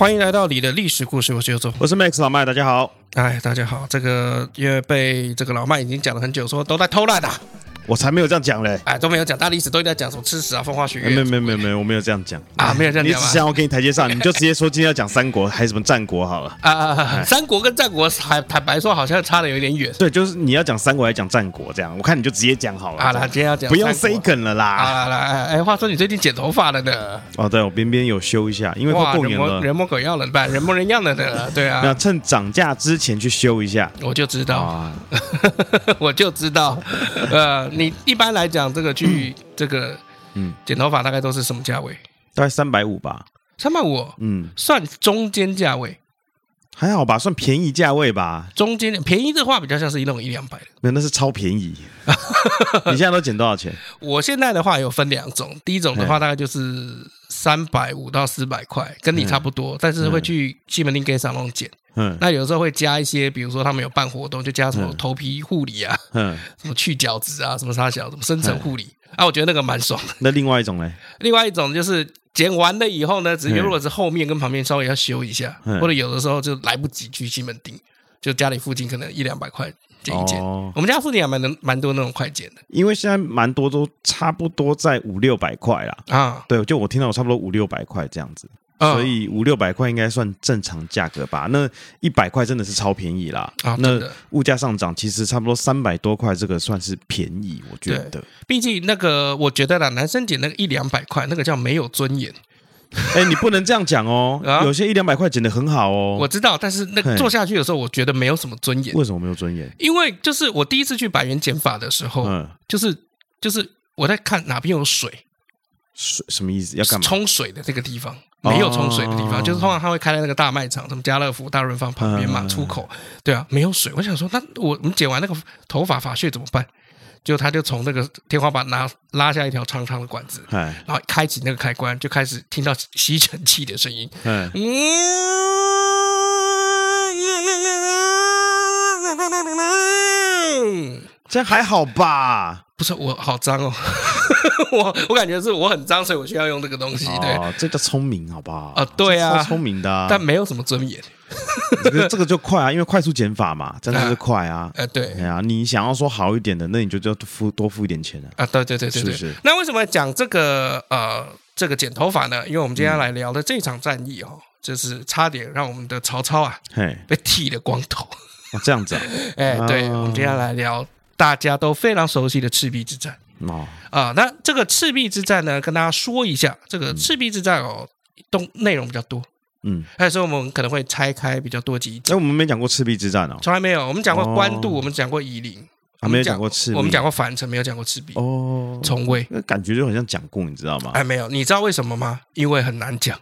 欢迎来到你的历史故事，我是尤总，我是 Max 老麦，大家好。哎，大家好，这个因为被这个老麦已经讲了很久，说都在偷懒的。我才没有这样讲嘞！哎，都没有讲，大历史都在讲什么吃屎啊，风花雪月。没有没有没有没有，我没有这样讲啊，没有这样讲。你只想我给你台阶上，你就直接说今天要讲三国，还是什么战国好了。啊啊啊！三国跟战国还坦白说好像差的有点远。对，就是你要讲三国还是讲战国这样，我看你就直接讲好了。好了，今天要讲，不用 say 梗了啦。好了，来，哎，话说你最近剪头发了呢？哦，对，我边边有修一下，因为快过年了，人模狗样了，不，人模人样的呢。对啊，那趁涨价之前去修一下。我就知道，我就知道，呃，你一般来讲。讲这个去这个，嗯，剪头发大概都是什么价位？大概三百五吧。三百五，嗯，算中间价位，还好吧，算便宜价位吧。中间便宜的话，比较像是一弄一两百。的，没有，那是超便宜。你现在都减多少钱？我现在的话有分两种，第一种的话大概就是三百五到四百块，跟你差不多，但是会去西门町给上弄减。嗯，那有时候会加一些，比如说他们有办活动，就加什么头皮护理啊，嗯，什么去角质啊，什么啥小，什么深层护理啊，我觉得那个蛮爽的。那另外一种呢？另外一种就是剪完了以后呢，直接如果是后面跟旁边稍微要修一下，或者有的时候就来不及去西门町，就家里附近可能一两百块剪一剪。哦，我们家附近还蛮能蛮多那种快剪的，因为现在蛮多都差不多在五六百块啦。啊，对，就我听到我差不多五六百块这样子。所以五六百块应该算正常价格吧？那一百块真的是超便宜啦！啊，那物价上涨，其实差不多三百多块，这个算是便宜，我觉得。毕竟那个，我觉得啦，男生剪那个一两百块，那个叫没有尊严。哎，你不能这样讲哦！有些一两百块剪的很好哦。我知道，但是那做下去的时候，我觉得没有什么尊严。为什么没有尊严？因为就是我第一次去百元剪法的时候，嗯，就是就是我在看哪边有水，水什么意思？要干嘛？冲水的这个地方。没有冲水的地方，就是通常他会开在那个大卖场，什么家乐福、大润发旁边嘛，出口。对啊，没有水。我想说，那我我们剪完那个头发发屑怎么办？就他就从那个天花板拿拉下一条长长的管子，然后开启那个开关，就开始听到吸尘器的声音。嗯，这还好吧？不是我好脏哦，我我感觉是我很脏，所以我需要用这个东西。对，哦、这叫聪明，好不好？啊，对啊，超聪明的、啊，但没有什么尊严。这个这个就快啊，因为快速减法嘛，真的是快啊。呃，对，对啊，你想要说好一点的，那你就就要付多付一点钱啊。啊，对对对对对。是是那为什么讲这个呃这个剪头发呢？因为我们今天要来聊的这场战役哦，就是差点让我们的曹操啊，嘿，被剃了光头。哦，这样子啊？哎，对，我们今天要来聊。大家都非常熟悉的赤壁之战哦啊，那这个赤壁之战呢，跟大家说一下，这个赤壁之战哦，东内容比较多，嗯，所以我们可能会拆开比较多集。哎，我们没讲过赤壁之战哦，从来没有。我们讲过官渡，我们讲过夷陵，没有讲过赤壁。我们讲过樊城，没有讲过赤壁哦。从未，那感觉就很像讲过，你知道吗？哎，没有，你知道为什么吗？因为很难讲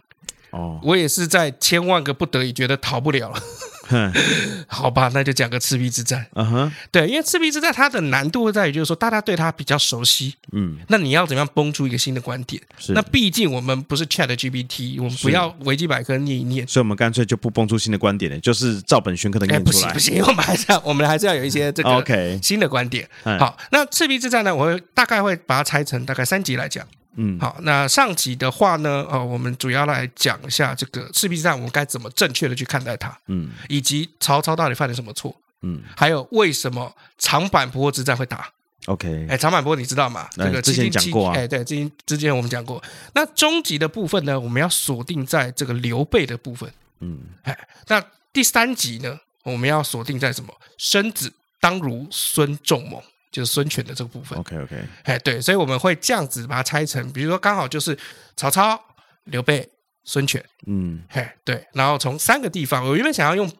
哦。我也是在千万个不得已，觉得逃不了了。好吧，那就讲个赤壁之战。嗯哼，对，因为赤壁之战它的难度会在于，就是说大家对它比较熟悉。嗯，那你要怎么样崩出一个新的观点？是，那毕竟我们不是 ChatGPT，我们不要维基百科念一念，所以我们干脆就不崩出新的观点了，就是照本宣科的念出来。不行，不行，我们还是要，我们还是要有一些这个 OK 新的观点。好，那赤壁之战呢，我会大概会把它拆成大概三集来讲。嗯，好，那上集的话呢，呃，我们主要来讲一下这个赤壁之战，我们该怎么正确的去看待它，嗯，以及曹操到底犯了什么错，嗯，还有为什么长坂坡之战会打？OK，哎，长坂坡你知道吗？这个之前讲过啊，哎，对，之前之前我们讲过。那终极的部分呢，我们要锁定在这个刘备的部分，嗯，哎，那第三集呢，我们要锁定在什么？生子当如孙仲谋。就是孙权的这个部分。OK OK，哎，对，所以我们会这样子把它拆成，比如说刚好就是曹操、刘备、孙权，嗯，嘿，对，然后从三个地方，我原本想要用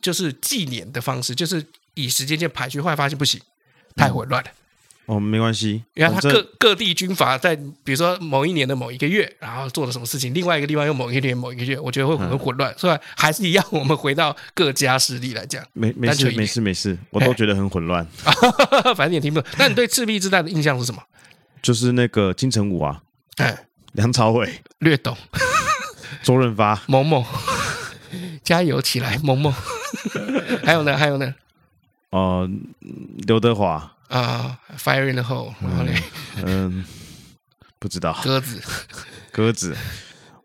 就是纪年的方式，就是以时间线排序，后来发现不行，太混乱了。嗯哦，没关系，你看他各各地军阀在，比如说某一年的某一个月，然后做了什么事情，另外一个地方又某一年某一个月，我觉得会很混乱，所以还是一样，我们回到各家势力来讲，没没事没事没事，我都觉得很混乱，反正也听不懂。那你对赤壁之战的印象是什么？就是那个金城武啊，哎，梁朝伟。略懂，周润发。萌萌，加油起来萌萌，还有呢还有呢，哦，刘德华。啊、uh,，Fire in the hole，然后嘞，嗯，不知道，鸽子，鸽子，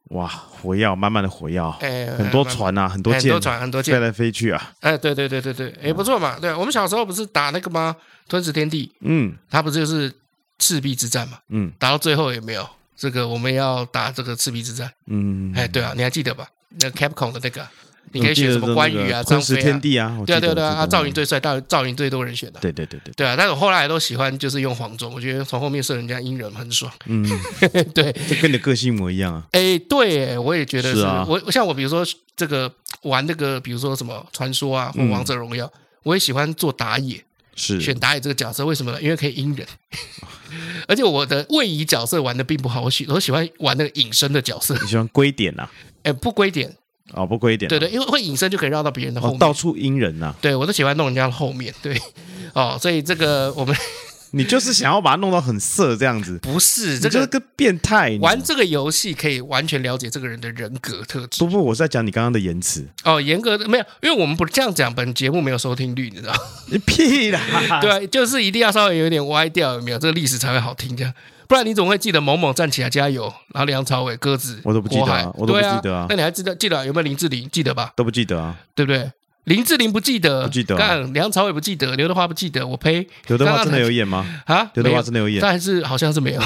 哇，火药，满满的火药，哎，很多船啊，很多舰，很多船，很多舰，飞来飞去啊，哎，对对对对对，也不错嘛，对，我们小时候不是打那个吗？吞食天地，嗯，他不是就是赤壁之战嘛，嗯，打到最后也没有这个，我们要打这个赤壁之战，嗯，哎，对啊，你还记得吧？那 Capcom 的那个。你可以选什么关羽啊、张飞天地啊，对啊对啊对啊，啊赵云最帅，赵赵云最多人选的，对对对对，对啊，但是我后来都喜欢就是用黄忠，我觉得从后面射人家阴人很爽，嗯，对，这跟你的个性一模一样啊，哎，对，我也觉得是，我像我比如说这个玩那个，比如说什么传说啊或王者荣耀，我也喜欢做打野，是选打野这个角色，为什么呢？因为可以阴人，而且我的位移角色玩的并不好，我喜我喜欢玩那个隐身的角色，你喜欢归点呐？哎，不归点。哦，不归点，对对，因为会隐身就可以绕到别人的后面，到处阴人呐。对，我都喜欢弄人家的后面，对，哦，所以这个 我们，你就是想要把它弄到很色这样子？不是，这个个变态。玩这个游戏可以完全了解这个人的人格特质。不不，我是在讲你刚刚的言辞。哦，严格的没有，因为我们不这样讲，本节目没有收听率，你知道？你屁啦！对，就是一定要稍微有点歪掉，有没有？这个历史才会好听，这样。不然你总会记得某某站起来加油，然后梁朝伟鸽子，我都不记得啊，我都不记得啊。那你还记得记得有没有林志玲？记得吧？都不记得啊，对不对？林志玲不记得，不记得。干梁朝伟不记得，刘德华不记得，我呸！刘德华真的有演吗？啊，刘德华真的有演，但是好像是没有。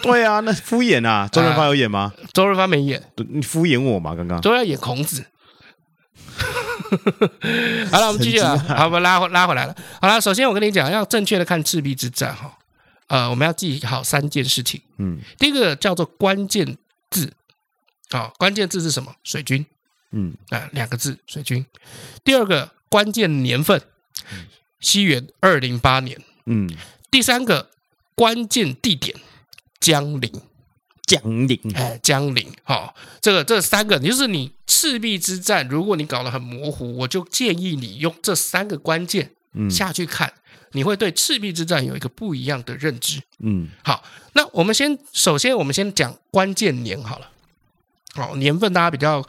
对啊，那敷衍啊。周润发有演吗？周润发没演，你敷衍我嘛？刚刚都要演孔子。好了，我们继续了。好，我们拉拉回来了。好了，首先我跟你讲，要正确的看赤壁之战哈。呃，我们要记好三件事情。嗯，第一个叫做关键字，啊、哦，关键字是什么？水军。嗯，啊、呃，两个字，水军。第二个关键年份，西元二零八年。嗯，第三个关键地点，江陵。江陵，哎，江陵。好、哦，这个这三个，就是你赤壁之战，如果你搞得很模糊，我就建议你用这三个关键下去看。嗯你会对赤壁之战有一个不一样的认知。嗯，好，那我们先首先我们先讲关键年好了。好，年份大家比较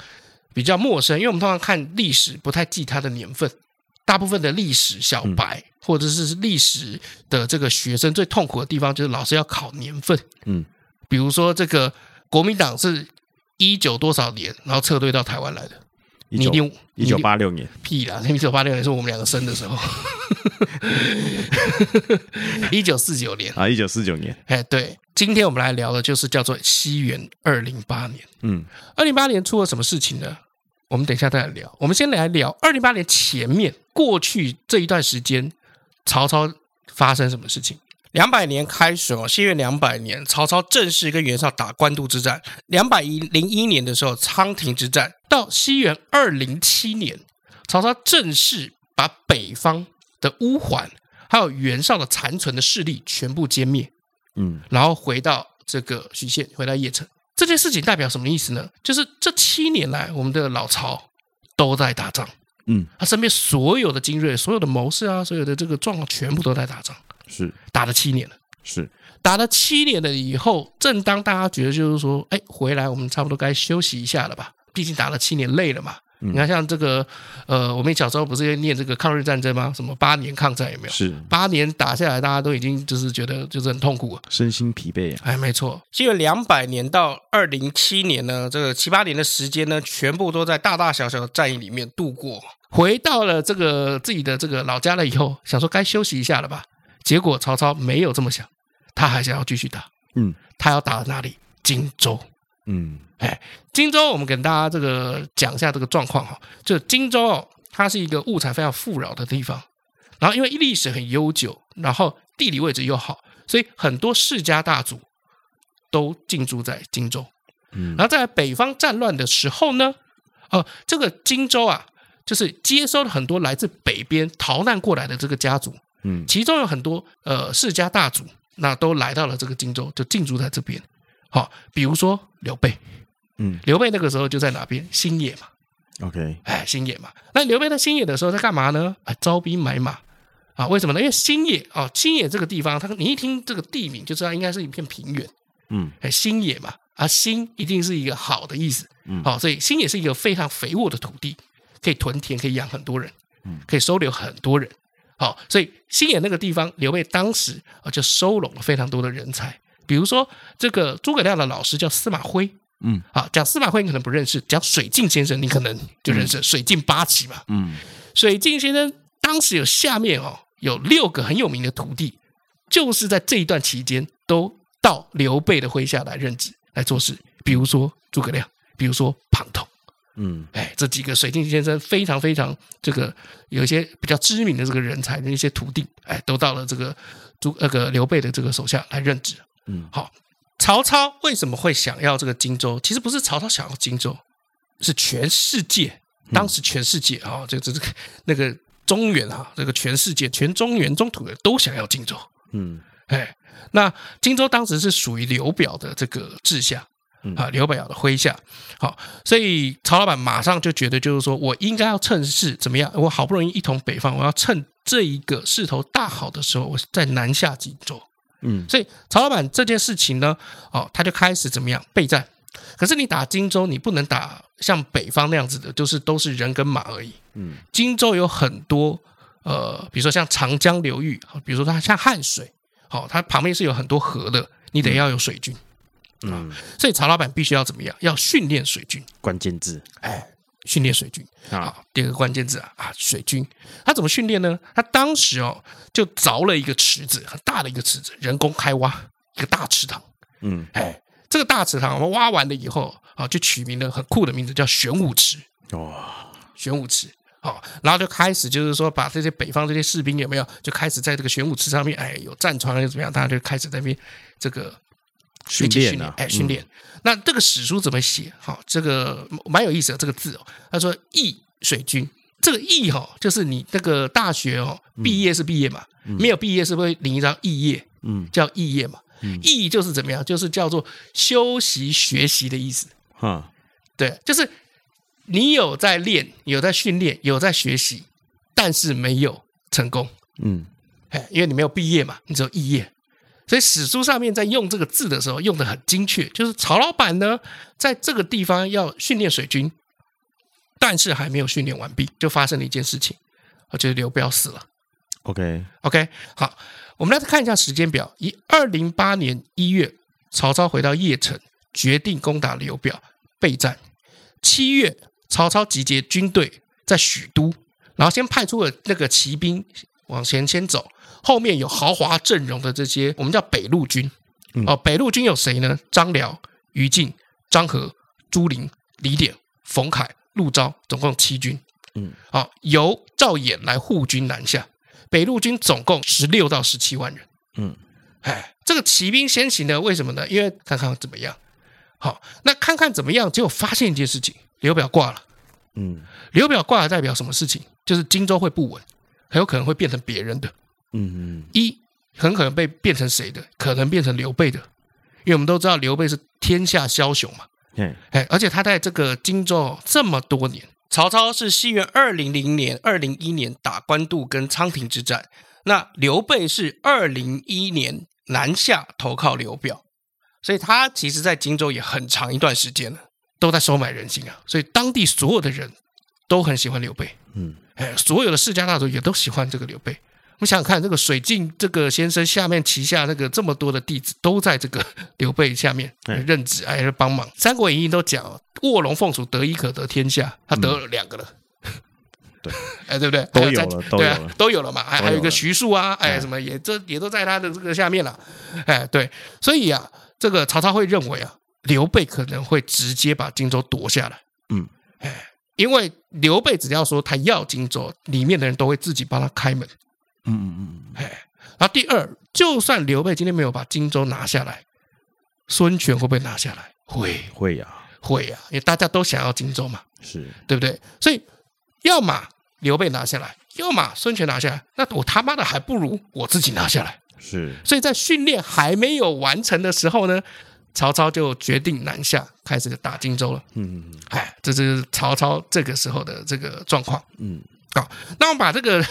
比较陌生，因为我们通常看历史不太记它的年份。大部分的历史小白、嗯、或者是历史的这个学生最痛苦的地方就是老师要考年份。嗯，比如说这个国民党是一九多少年，然后撤退到台湾来的。你一定一九八六年，屁啦！一九八六年是我们两个生的时候，一九四九年啊，一九四九年。哎，对，今天我们来聊的就是叫做西元二零八年。嗯，二零八年出了什么事情呢？我们等一下再来聊。我们先来聊二零八年前面过去这一段时间，曹操发生什么事情？两百年开始哦，西元两百年，曹操正式跟袁绍打官渡之战。两百一零一年的时候，仓亭之战。到西元二零七年，曹操正式把北方的乌桓还有袁绍的残存的势力全部歼灭。嗯，然后回到这个许县，回到邺城。这件事情代表什么意思呢？就是这七年来，我们的老曹都在打仗。嗯，他身边所有的精锐、所有的谋士啊，所有的这个状况，全部都在打仗。是打了七年了，是打了七年了以后，正当大家觉得就是说，哎，回来我们差不多该休息一下了吧？毕竟打了七年累了嘛。嗯、你看，像这个，呃，我们小时候不是念这个抗日战争吗？什么八年抗战有没有？是八年打下来，大家都已经就是觉得就是很痛苦，身心疲惫啊。哎，没错。因为两百年到二零七年呢，这个七八年的时间呢，全部都在大大小小的战役里面度过。回到了这个自己的这个老家了以后，想说该休息一下了吧。结果曹操没有这么想，他还想要继续打。嗯，他要打哪里？荆州。嗯，哎，荆州，我们跟大家这个讲一下这个状况哈。就荆州哦，它是一个物产非常富饶的地方。然后因为历史很悠久，然后地理位置又好，所以很多世家大族都进驻在荆州。嗯，然后在北方战乱的时候呢，呃，这个荆州啊，就是接收了很多来自北边逃难过来的这个家族。嗯，其中有很多呃世家大族，那都来到了这个荆州，就进驻在这边。好，比如说刘备，嗯，刘备那个时候就在哪边？新野嘛。OK，哎，新野嘛。那刘备在新野的时候在干嘛呢？哎，招兵买马啊？为什么呢？因为新野啊，新野这个地方，他你一听这个地名就知道应该是一片平原。嗯，哎，新野嘛，啊，新一定是一个好的意思。嗯，好，所以新野是一个非常肥沃的土地，可以屯田，可以养很多人，嗯，可以收留很多人。好，所以新野那个地方，刘备当时啊就收拢了非常多的人才，比如说这个诸葛亮的老师叫司马徽。嗯，好，讲司马徽你可能不认识，讲水镜先生你可能就认识，嗯、水镜八奇嘛。嗯，水镜先生当时有下面哦有六个很有名的徒弟，就是在这一段期间都到刘备的麾下来任职来做事，比如说诸葛亮，比如说庞统，嗯，哎，这几个水镜先生非常非常这个有一些比较知名的这个人才的一些徒弟，哎，都到了这个诸那个刘备的这个手下来任职。嗯，好。曹操为什么会想要这个荆州？其实不是曹操想要荆州，是全世界当时全世界啊，这这这个那个中原啊，这个全世界全中原中土的都想要荆州。嗯，哎，那荆州当时是属于刘表的这个治下啊，刘表的麾下。好，所以曹老板马上就觉得，就是说我应该要趁势怎么样？我好不容易一统北方，我要趁这一个势头大好的时候，我再南下荆州。嗯，所以曹老板这件事情呢，哦，他就开始怎么样备战？可是你打荆州，你不能打像北方那样子的，就是都是人跟马而已。嗯，荆州有很多呃，比如说像长江流域，比如说它像汉水，好，它旁边是有很多河的，你得要有水军。嗯，所以曹老板必须要怎么样？要训练水军。关键字，哎。训练水军啊，第二个关键字啊啊，水军，他怎么训练呢？他当时哦，就凿了一个池子，很大的一个池子，人工开挖一个大池塘。嗯，哎，这个大池塘我们挖完了以后啊，就取名了很酷的名字，叫玄武池。哇，玄武池，好，然后就开始就是说，把这些北方这些士兵有没有，就开始在这个玄武池上面，哎，有战船又怎么样，大家就开始在那边这个。训练啊，哎，训练。嗯、那这个史书怎么写？哈，这个蛮有意思的这个字哦。他说“义水军”，这个“义”哈，就是你那个大学哦，毕业是毕业嘛，嗯、没有毕业是不是领一张肄业？嗯，叫肄业嘛。嗯，义就是怎么样？就是叫做休息学习的意思。哈，对，就是你有在练，有在训练，有在学习，但是没有成功。嗯，哎，因为你没有毕业嘛，你只有肄业。所以史书上面在用这个字的时候用的很精确，就是曹老板呢在这个地方要训练水军，但是还没有训练完毕，就发生了一件事情，就是刘表死了。OK OK，好，我们来看一下时间表。以二零八年一月，曹操回到邺城，决定攻打刘表，备战。七月，曹操集结军队在许都，然后先派出了那个骑兵往前先走。后面有豪华阵容的这些，我们叫北路军。哦，北路军有谁呢？张辽、于禁、张合、朱灵、李典、冯凯、陆昭，总共七军。嗯，好，由赵衍来护军南下。北路军总共十六到十七万人。嗯，哎，这个骑兵先行的，为什么呢？因为看看怎么样。好，那看看怎么样，结果发现一件事情：刘表挂了。嗯，刘表挂了代表什么事情？就是荆州会不稳，很有可能会变成别人的。嗯嗯，一很可能被变成谁的？可能变成刘备的，因为我们都知道刘备是天下枭雄嘛。嗯，哎，而且他在这个荆州这么多年，曹操是西元二零零年、二零一年打官渡跟仓亭之战，那刘备是二零一年南下投靠刘表，所以他其实在荆州也很长一段时间了，都在收买人心啊。所以当地所有的人都很喜欢刘备。嗯，哎，所有的世家大族也都喜欢这个刘备。我想想看，这个水镜这个先生下面旗下那个这么多的弟子，都在这个 刘备下面任职，还是帮忙。《三国演义》都讲卧龙凤雏，得一可得天下，他得了两个了。对，哎，对不对？都有了，对啊，都有了嘛。还还有一个徐庶啊，哎，什么也这也都在他的这个下面了。哎，对，所以啊，这个曹操会认为啊，刘备可能会直接把荆州夺下来。嗯，哎，因为刘备只要说他要荆州，里面的人都会自己帮他开门。嗯嗯嗯，哎，然后第二，就算刘备今天没有把荆州拿下来，孙权会不会拿下来？会，会呀，会呀，因为大家都想要荆州嘛，是对不对？所以，要么刘备拿下来，要么孙权拿下来，那我他妈的还不如我自己拿下来。是，所以在训练还没有完成的时候呢，曹操就决定南下，开始打荆州了。嗯嗯嗯，哎，这是曹操这个时候的这个状况。嗯，好，那我们把这个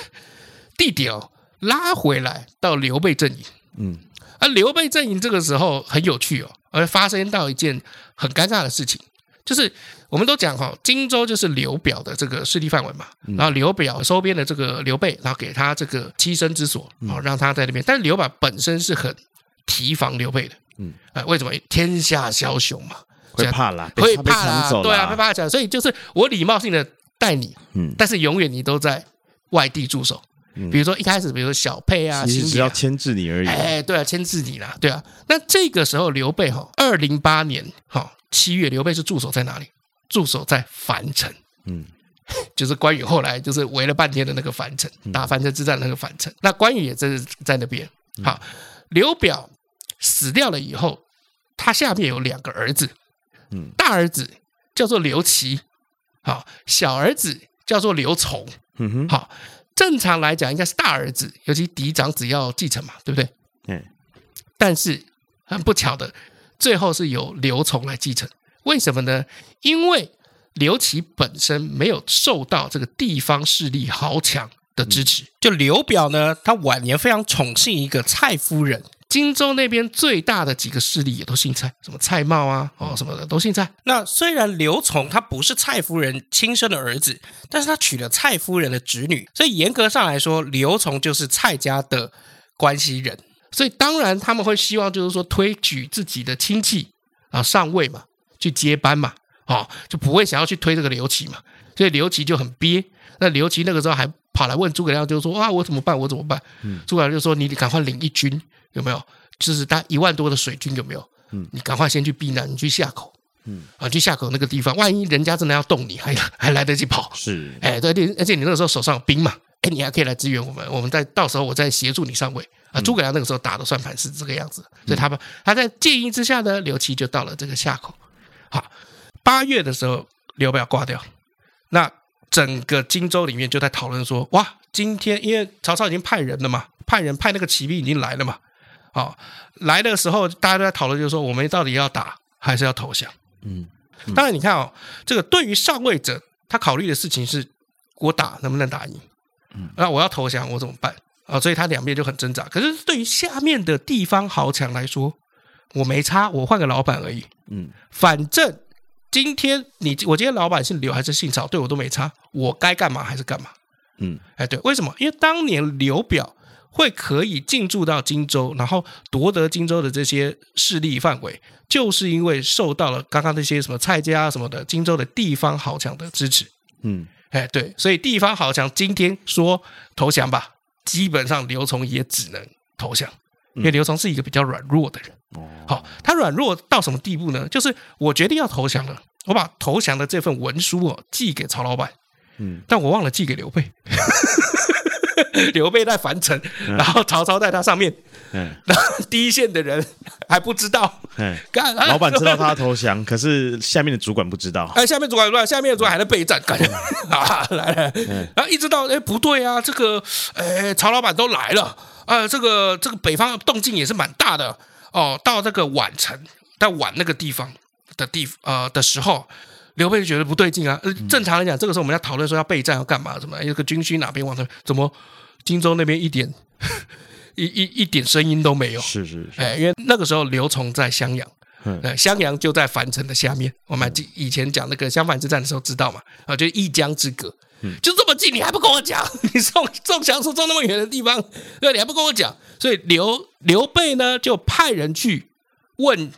地点哦拉回来到刘备阵营。嗯，而刘备阵营这个时候很有趣哦，而发生到一件很尴尬的事情，就是。我们都讲哈，荆州就是刘表的这个势力范围嘛，然后刘表收编的这个刘备，然后给他这个栖身之所，好让他在那边。但是刘表本身是很提防刘备的，嗯，哎，为什么？天下枭雄嘛，会怕啦，会怕啦，对啊，会怕起来。所以就是我礼貌性的带你，嗯，但是永远你都在外地驻守。比如说一开始，比如说小沛啊，其实只要牵制你而已。哎，对啊，牵制你啦，对啊。那这个时候刘备哈，二零八年哈七月，刘备是驻守在哪里？驻守在樊城，嗯，就是关羽后来就是围了半天的那个樊城，打樊城之战的那个樊城。那关羽也在在那边。好，刘表死掉了以后，他下面有两个儿子，嗯，大儿子叫做刘琦，好，小儿子叫做刘琮，嗯哼，好，正常来讲应该是大儿子，尤其嫡长子要继承嘛，对不对？嗯，但是很不巧的，最后是由刘琮来继承。为什么呢？因为刘琦本身没有受到这个地方势力豪强的支持。就刘表呢，他晚年非常宠幸一个蔡夫人。荆州那边最大的几个势力也都姓蔡，什么蔡瑁啊，哦什么的都姓蔡。那虽然刘琮他不是蔡夫人亲生的儿子，但是他娶了蔡夫人的侄女，所以严格上来说，刘琮就是蔡家的关系人。所以当然他们会希望就是说推举自己的亲戚啊上位嘛。去接班嘛，哦，就不会想要去推这个刘琦嘛，所以刘琦就很憋。那刘琦那个时候还跑来问诸葛亮，就说啊，我怎么办？我怎么办？嗯，诸葛亮就说你赶快领一军，有没有？就是大一万多的水军，有没有？嗯，你赶快先去避难，你去下口，嗯，啊，去下口那个地方，万一人家真的要动你，还还来得及跑。是，哎，对，而且你那个时候手上有兵嘛，哎，你还可以来支援我们，我们再到时候我再协助你上位。啊，诸葛亮那个时候打的算盘是这个样子，所以他们他在建议之下呢，刘琦就到了这个下口。好，八月的时候，刘表挂掉，那整个荆州里面就在讨论说，哇，今天因为曹操已经派人了嘛，派人派那个骑兵已经来了嘛，好，来的时候大家都在讨论，就是说我们到底要打还是要投降？嗯，嗯当然你看哦，这个对于上位者，他考虑的事情是我打能不能打赢，嗯，那我要投降我怎么办？啊，所以他两边就很挣扎。可是对于下面的地方豪强来说，我没差，我换个老板而已。嗯，反正今天你我今天老板姓刘还是姓曹，对我都没差，我该干嘛还是干嘛。嗯，哎，对，为什么？因为当年刘表会可以进驻到荆州，然后夺得荆州的这些势力范围，就是因为受到了刚刚那些什么蔡家什么的荆州的地方豪强的支持。嗯，哎，对，所以地方豪强今天说投降吧，基本上刘琮也只能投降，因为刘琮是一个比较软弱的人。哦好，他软弱到什么地步呢？就是我决定要投降了，我把投降的这份文书哦寄给曹老板，嗯，但我忘了寄给刘备。刘备在樊城，然后曹操在他上面，嗯，然后第一线的人还不知道，嗯，干，老板知道他投降，可是下面的主管不知道，哎，下面主管不知道，下面的主管还在备战，干，啊，来了，然后一直到，哎，不对啊，这个，哎，曹老板都来了，啊，这个这个北方动静也是蛮大的。哦，到这个宛城，在宛那个地方的地呃的时候，刘备就觉得不对劲啊。呃，正常来讲，这个时候我们要讨论说要备战要干嘛？什么？有个军需哪边往哪？怎么荆州那边一点 一一一点声音都没有？是是是。哎，因为那个时候刘琮在襄阳，嗯，襄阳就在樊城的下面。我们还记以前讲那个襄樊之战的时候知道嘛？啊，就一江之隔，就这么近，你还不跟我讲？你送送降书送那么远的地方，对，你还不跟我讲？所以刘刘备呢，就派人去问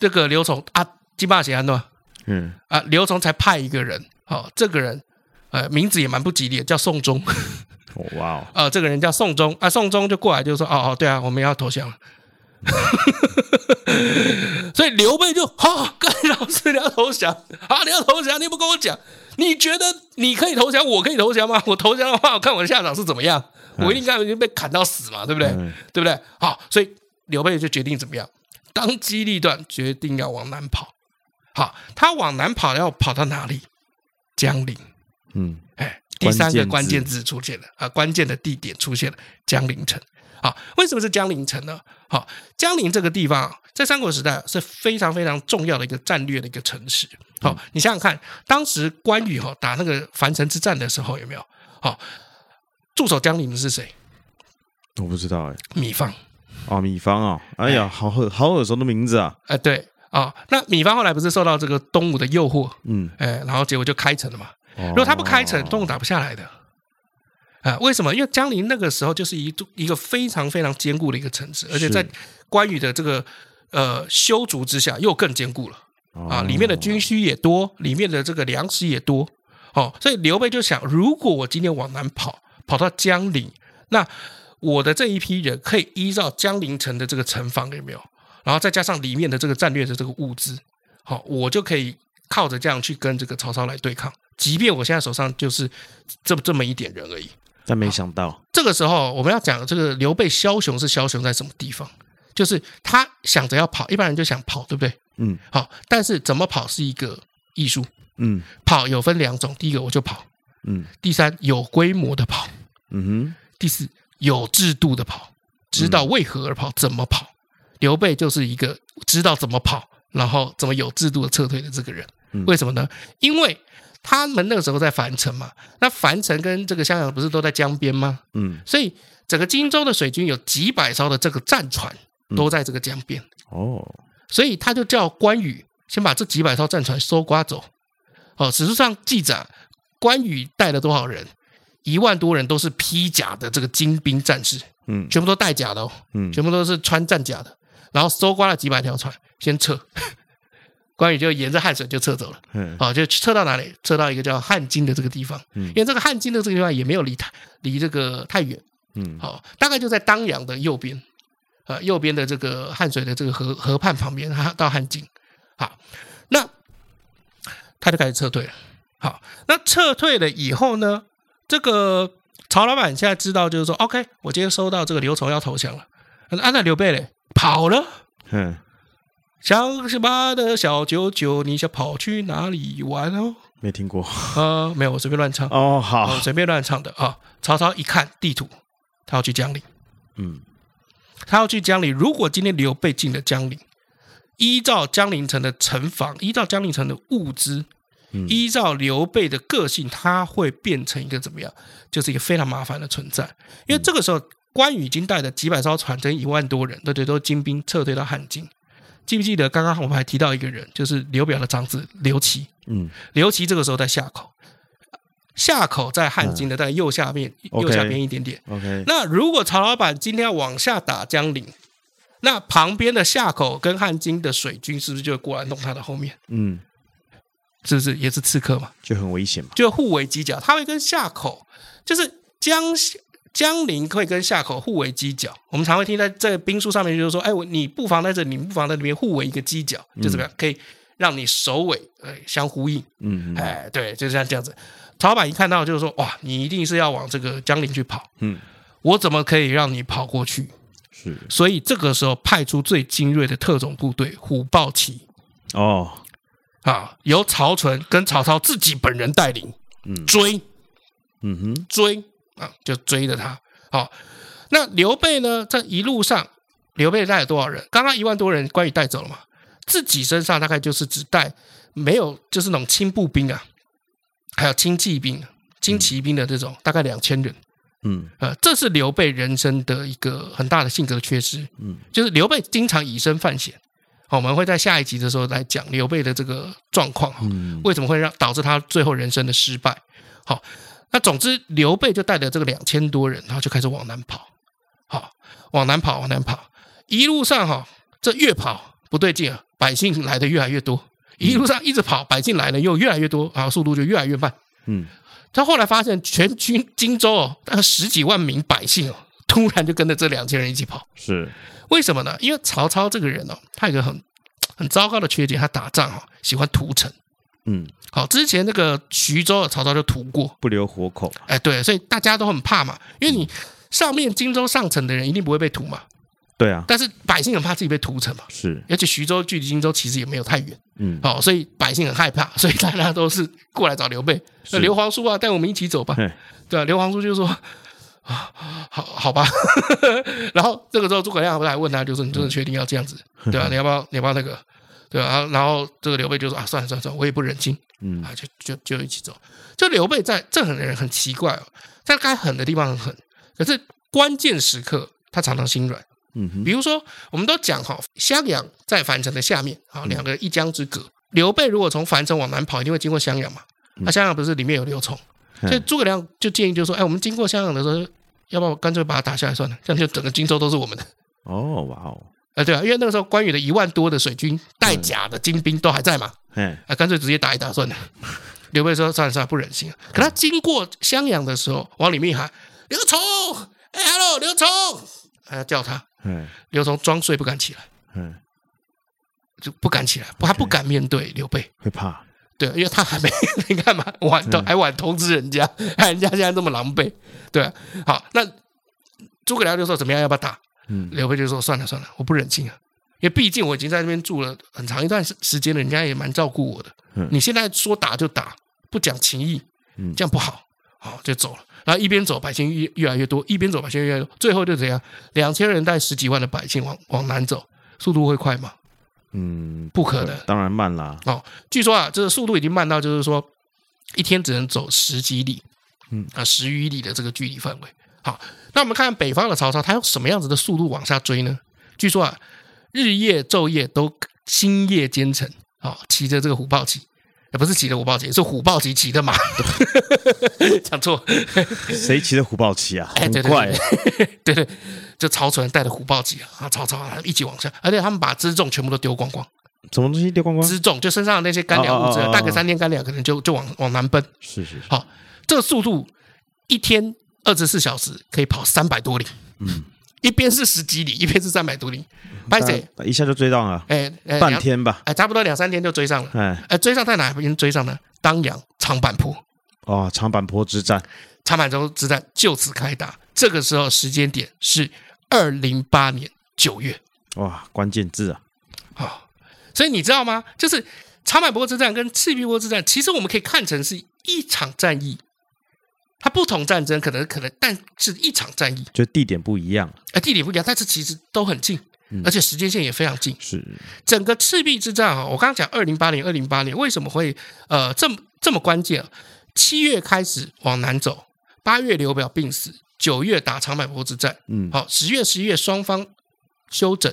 这个刘琮啊，金霸写安诺，嗯啊，刘琮才派一个人，哦，这个人呃名字也蛮不吉利的，叫宋忠。哇哦，啊，这个人叫宋忠啊，宋忠就过来就说，哦哦，对啊，我们要投降了。所以刘备就，好、哦，跟老师你要投降，啊，你要投降，你不跟我讲，你觉得你可以投降，我可以投降吗？我投降的话，我看我的下场是怎么样？我一定看被砍到死嘛，对不对？嗯、对不对？好，所以刘备就决定怎么样？当机立断，决定要往南跑。好，他往南跑，要跑到哪里？江陵。嗯，哎，第三个关键字出现了啊，关键的地点出现了，江陵城。好，为什么是江陵城呢？好，江陵这个地方在三国时代是非常非常重要的一个战略的一个城市。好，你想想看，当时关羽哈打那个樊城之战的时候，有没有？好，驻守江陵的是谁？我不知道哎。糜芳。哦，糜芳啊！哎呀，好好耳熟的名字啊！哎，对啊，那米方后来不是受到这个东吴的诱惑，嗯，哎，然后结果就开城了嘛。如果他不开城，东吴打不下来的。啊，为什么？因为江陵那个时候就是一一个非常非常坚固的一个城池，而且在关羽的这个呃修筑之下，又更坚固了啊！里面的军需也多，里面的这个粮食也多，哦，所以刘备就想，如果我今天往南跑，跑到江陵，那我的这一批人可以依照江陵城的这个城防有没有？然后再加上里面的这个战略的这个物资，好，我就可以靠着这样去跟这个曹操来对抗，即便我现在手上就是这么这么一点人而已。但没想到，这个时候我们要讲这个刘备枭雄是枭雄在什么地方？就是他想着要跑，一般人就想跑，对不对？嗯，好，但是怎么跑是一个艺术。嗯，跑有分两种，第一个我就跑，嗯，第三有规模的跑，嗯哼，第四有制度的跑，知道为何而跑，怎么跑。刘备就是一个知道怎么跑，然后怎么有制度的撤退的这个人。为什么呢？因为。他们那个时候在樊城嘛，那樊城跟这个襄阳不是都在江边吗？嗯，所以整个荆州的水军有几百艘的这个战船都在这个江边。哦，所以他就叫关羽先把这几百艘战船搜刮走。哦，史书上记载，关羽带了多少人？一万多人都是披甲的这个精兵战士，嗯，全部都带甲的哦，嗯，全部都是穿战甲的，然后搜刮了几百条船，先撤。关羽就沿着汉水就撤走了，嗯，好，就撤到哪里？撤到一个叫汉津的这个地方，嗯，因为这个汉津的这个地方也没有离太离这个太远，嗯，好，大概就在当阳的右边，呃，右边的这个汉水的这个河河畔旁边，哈到汉津，好，那他就开始撤退了，好，那撤退了以后呢，这个曹老板现在知道就是说，OK，我今天收到这个刘琮要投降了，按照刘备嘞跑了，嗯。想什么的小九九，你想跑去哪里玩哦？没听过，呃，没有，我随便乱唱哦，好，随便乱唱的啊。曹操一看地图，他要去江陵，嗯，他要去江陵。如果今天刘备进了江陵，依照江陵城的城防，依照江陵城的物资，嗯，依照刘备的个性，他会变成一个怎么样？就是一个非常麻烦的存在。因为这个时候，关羽已经带着几百艘船，跟一万多人，对对，都精兵撤退到汉津。记不记得刚刚我们还提到一个人，就是刘表的长子刘琦。嗯，刘琦这个时候在夏口，夏口在汉津的在右下面，嗯、右下边一点点。OK。那如果曹老板今天要往下打江陵，那旁边的夏口跟汉津的水军是不是就会过来弄他的后面？嗯，是不是也是刺客嘛？就很危险嘛。就互为犄角，他会跟夏口，就是江西。江陵可以跟夏口互为犄角，我们常会听在这兵书上面，就是说，哎，我你不妨在这里，你不妨在那边，互为一个犄角，就怎么样，可以让你首尾哎相呼应。嗯，哎，对，就像这样子。曹老板一看到就是说，哇，你一定是要往这个江陵去跑。嗯，我怎么可以让你跑过去？是，所以这个时候派出最精锐的特种部队虎豹骑。哦，啊，由曹纯跟曹操自己本人带领，嗯，追，嗯哼，追。啊，就追着他。好，那刘备呢？在一路上，刘备带了多少人？刚刚一万多人，关羽带走了嘛？自己身上大概就是只带没有，就是那种轻步兵啊，还有轻骑兵、轻骑兵的这种，大概两千人。嗯，呃，这是刘备人生的一个很大的性格缺失。嗯，就是刘备经常以身犯险。好，我们会在下一集的时候来讲刘备的这个状况。嗯，为什么会让导致他最后人生的失败？好。那总之，刘备就带着这个两千多人，然后就开始往南跑，好，往南跑，往南跑，一路上哈，这越跑不对劲啊，百姓来的越来越多，一路上一直跑，百姓来的又越来越多，啊，速度就越来越慢。嗯，他后来发现，全军荆州哦，大概十几万名百姓哦，突然就跟着这两千人一起跑，是为什么呢？因为曹操这个人哦，他有一个很很糟糕的缺点，他打仗哦喜欢屠城。嗯，好，之前那个徐州曹操就屠过，不留活口。哎，对，所以大家都很怕嘛，因为你上面荆州上层的人一定不会被屠嘛。对啊，但是百姓很怕自己被屠城嘛。是，而且徐州距离荆州其实也没有太远。嗯，好，所以百姓很害怕，所以大家都是过来找刘备。那刘皇叔啊，带我们一起走吧。对啊，刘皇叔就说啊，好好吧。然后这个时候诸葛亮不是还问他，就是你真的确定要这样子？对啊，你要不要？你要不要那个？对啊，然后这个刘备就说啊，算了算了算了，我也不忍心。嗯，啊，就就就一起走。就刘备在这狠的人很奇怪哦，在该狠的地方很狠，可是关键时刻他常常心软。嗯哼，比如说，我们都讲哈，襄阳在樊城的下面，啊，两个一江之隔。刘备如果从樊城往南跑，一定会经过襄阳嘛。那襄阳不是里面有刘琮，所以诸葛亮就建议就说，哎，我们经过襄阳的时候，要不要干脆把它打下来算了，这样就整个荆州都是我们的。哦，哇哦，哎，对啊，因为那个时候关羽的一万多的水军带甲的精兵都还在嘛，哎，干脆直接打一打算了。刘备说算了算了，不忍心。可他经过襄阳的时候，往里面喊刘琮，哎，hello，刘琮，还要叫他。嗯，刘琮装睡不敢起来，嗯，就不敢起来，不，他不敢面对刘备，会怕，对，因为他还没，你看嘛，晚都还晚通知人家，害 人家现在这么狼狈，对，好，那诸葛亮就说怎么样，要不要打？嗯，刘备就说算了算了，我不忍心啊，因为毕竟我已经在那边住了很长一段时时间了，人家也蛮照顾我的，嗯，你现在说打就打，不讲情义，嗯，这样不好，好就走了。然后一边走，百姓越越来越多；一边走，百姓越来越多。最后就怎样？两千人带十几万的百姓往往南走，速度会快吗？嗯，不可能，当然慢啦。哦，据说啊，这个速度已经慢到就是说，一天只能走十几里，嗯啊，十余里的这个距离范围。好，那我们看看北方的曹操，他用什么样子的速度往下追呢？据说啊，日夜昼夜都星夜兼程，啊，骑着这个虎豹骑。也不是骑的虎豹骑，是虎豹骑骑的马。讲错，谁骑的虎豹骑啊？很快，对对，就曹纯带着虎豹骑啊，曹操一起往下，而且他们把辎重全部都丢光光。什么东西丢光光？辎重就身上的那些干粮物资，大概三天干粮，可能就就往往南奔。是是是。好，这个速度一天二十四小时可以跑三百多里。嗯。一边是十几里，一边是三百多里，拍谁？一下就追上了，哎，半天吧，哎，差不多两三天就追上了，哎，哎，追上在哪边追上呢？当阳长坂坡，哦，长坂坡之战，长坂坡之战就此开打。这个时候时间点是二零八年九月，哇，关键字啊，好，所以你知道吗？就是长坂坡之战跟赤壁坡之战，其实我们可以看成是一场战役。它不同战争可能可能，但是一场战役，就地点不一样。哎，地点不一样，但是其实都很近，嗯、而且时间线也非常近。是。整个赤壁之战啊，我刚刚讲二零八零二零八年为什么会呃这么这么关键？七月开始往南走，八月刘表病死，九月打长坂坡之战，嗯，好，十月十一月双方休整，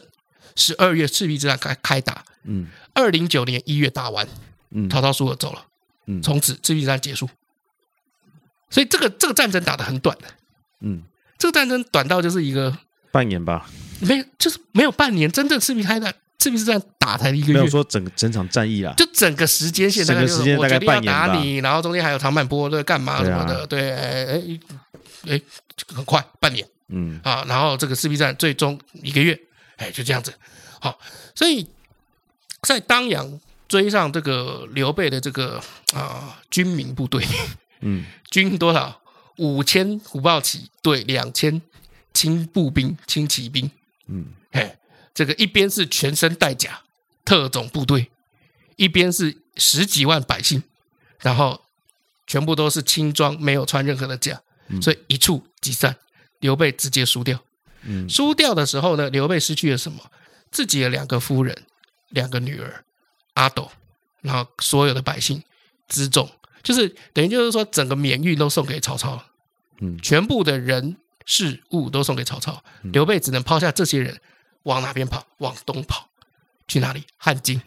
十二月赤壁之战开开打，嗯，二零九年一月打完，嗯，曹操输了走了，嗯，从此赤壁之战结束。所以这个这个战争打得很短。的，嗯，这个战争短到就是一个半年吧，没有，就是没有半年，真正赤壁开战，赤壁之战打才一个月，没有说整个整场战役啊，就整个时间线大概就是整个时间大概半年打你，然后中间还有长坂坡，对，干嘛什么的，对，哎哎哎，很快半年，嗯。啊，然后这个赤壁战最终一个月，哎，就这样子，好，所以在当阳追上这个刘备的这个啊军民部队。嗯，军多少？五千虎豹骑对两千轻步兵、轻骑兵。嗯，嘿，这个一边是全身带甲特种部队，一边是十几万百姓，然后全部都是轻装，没有穿任何的甲，所以一触即散。刘备直接输掉。嗯，输掉的时候呢，刘备失去了什么？自己的两个夫人、两个女儿阿斗，然后所有的百姓辎重。就是等于就是说，整个免疫都送给曹操了，嗯，全部的人事物都送给曹操，刘备只能抛下这些人，往哪边跑？往东跑，去哪里？汉津，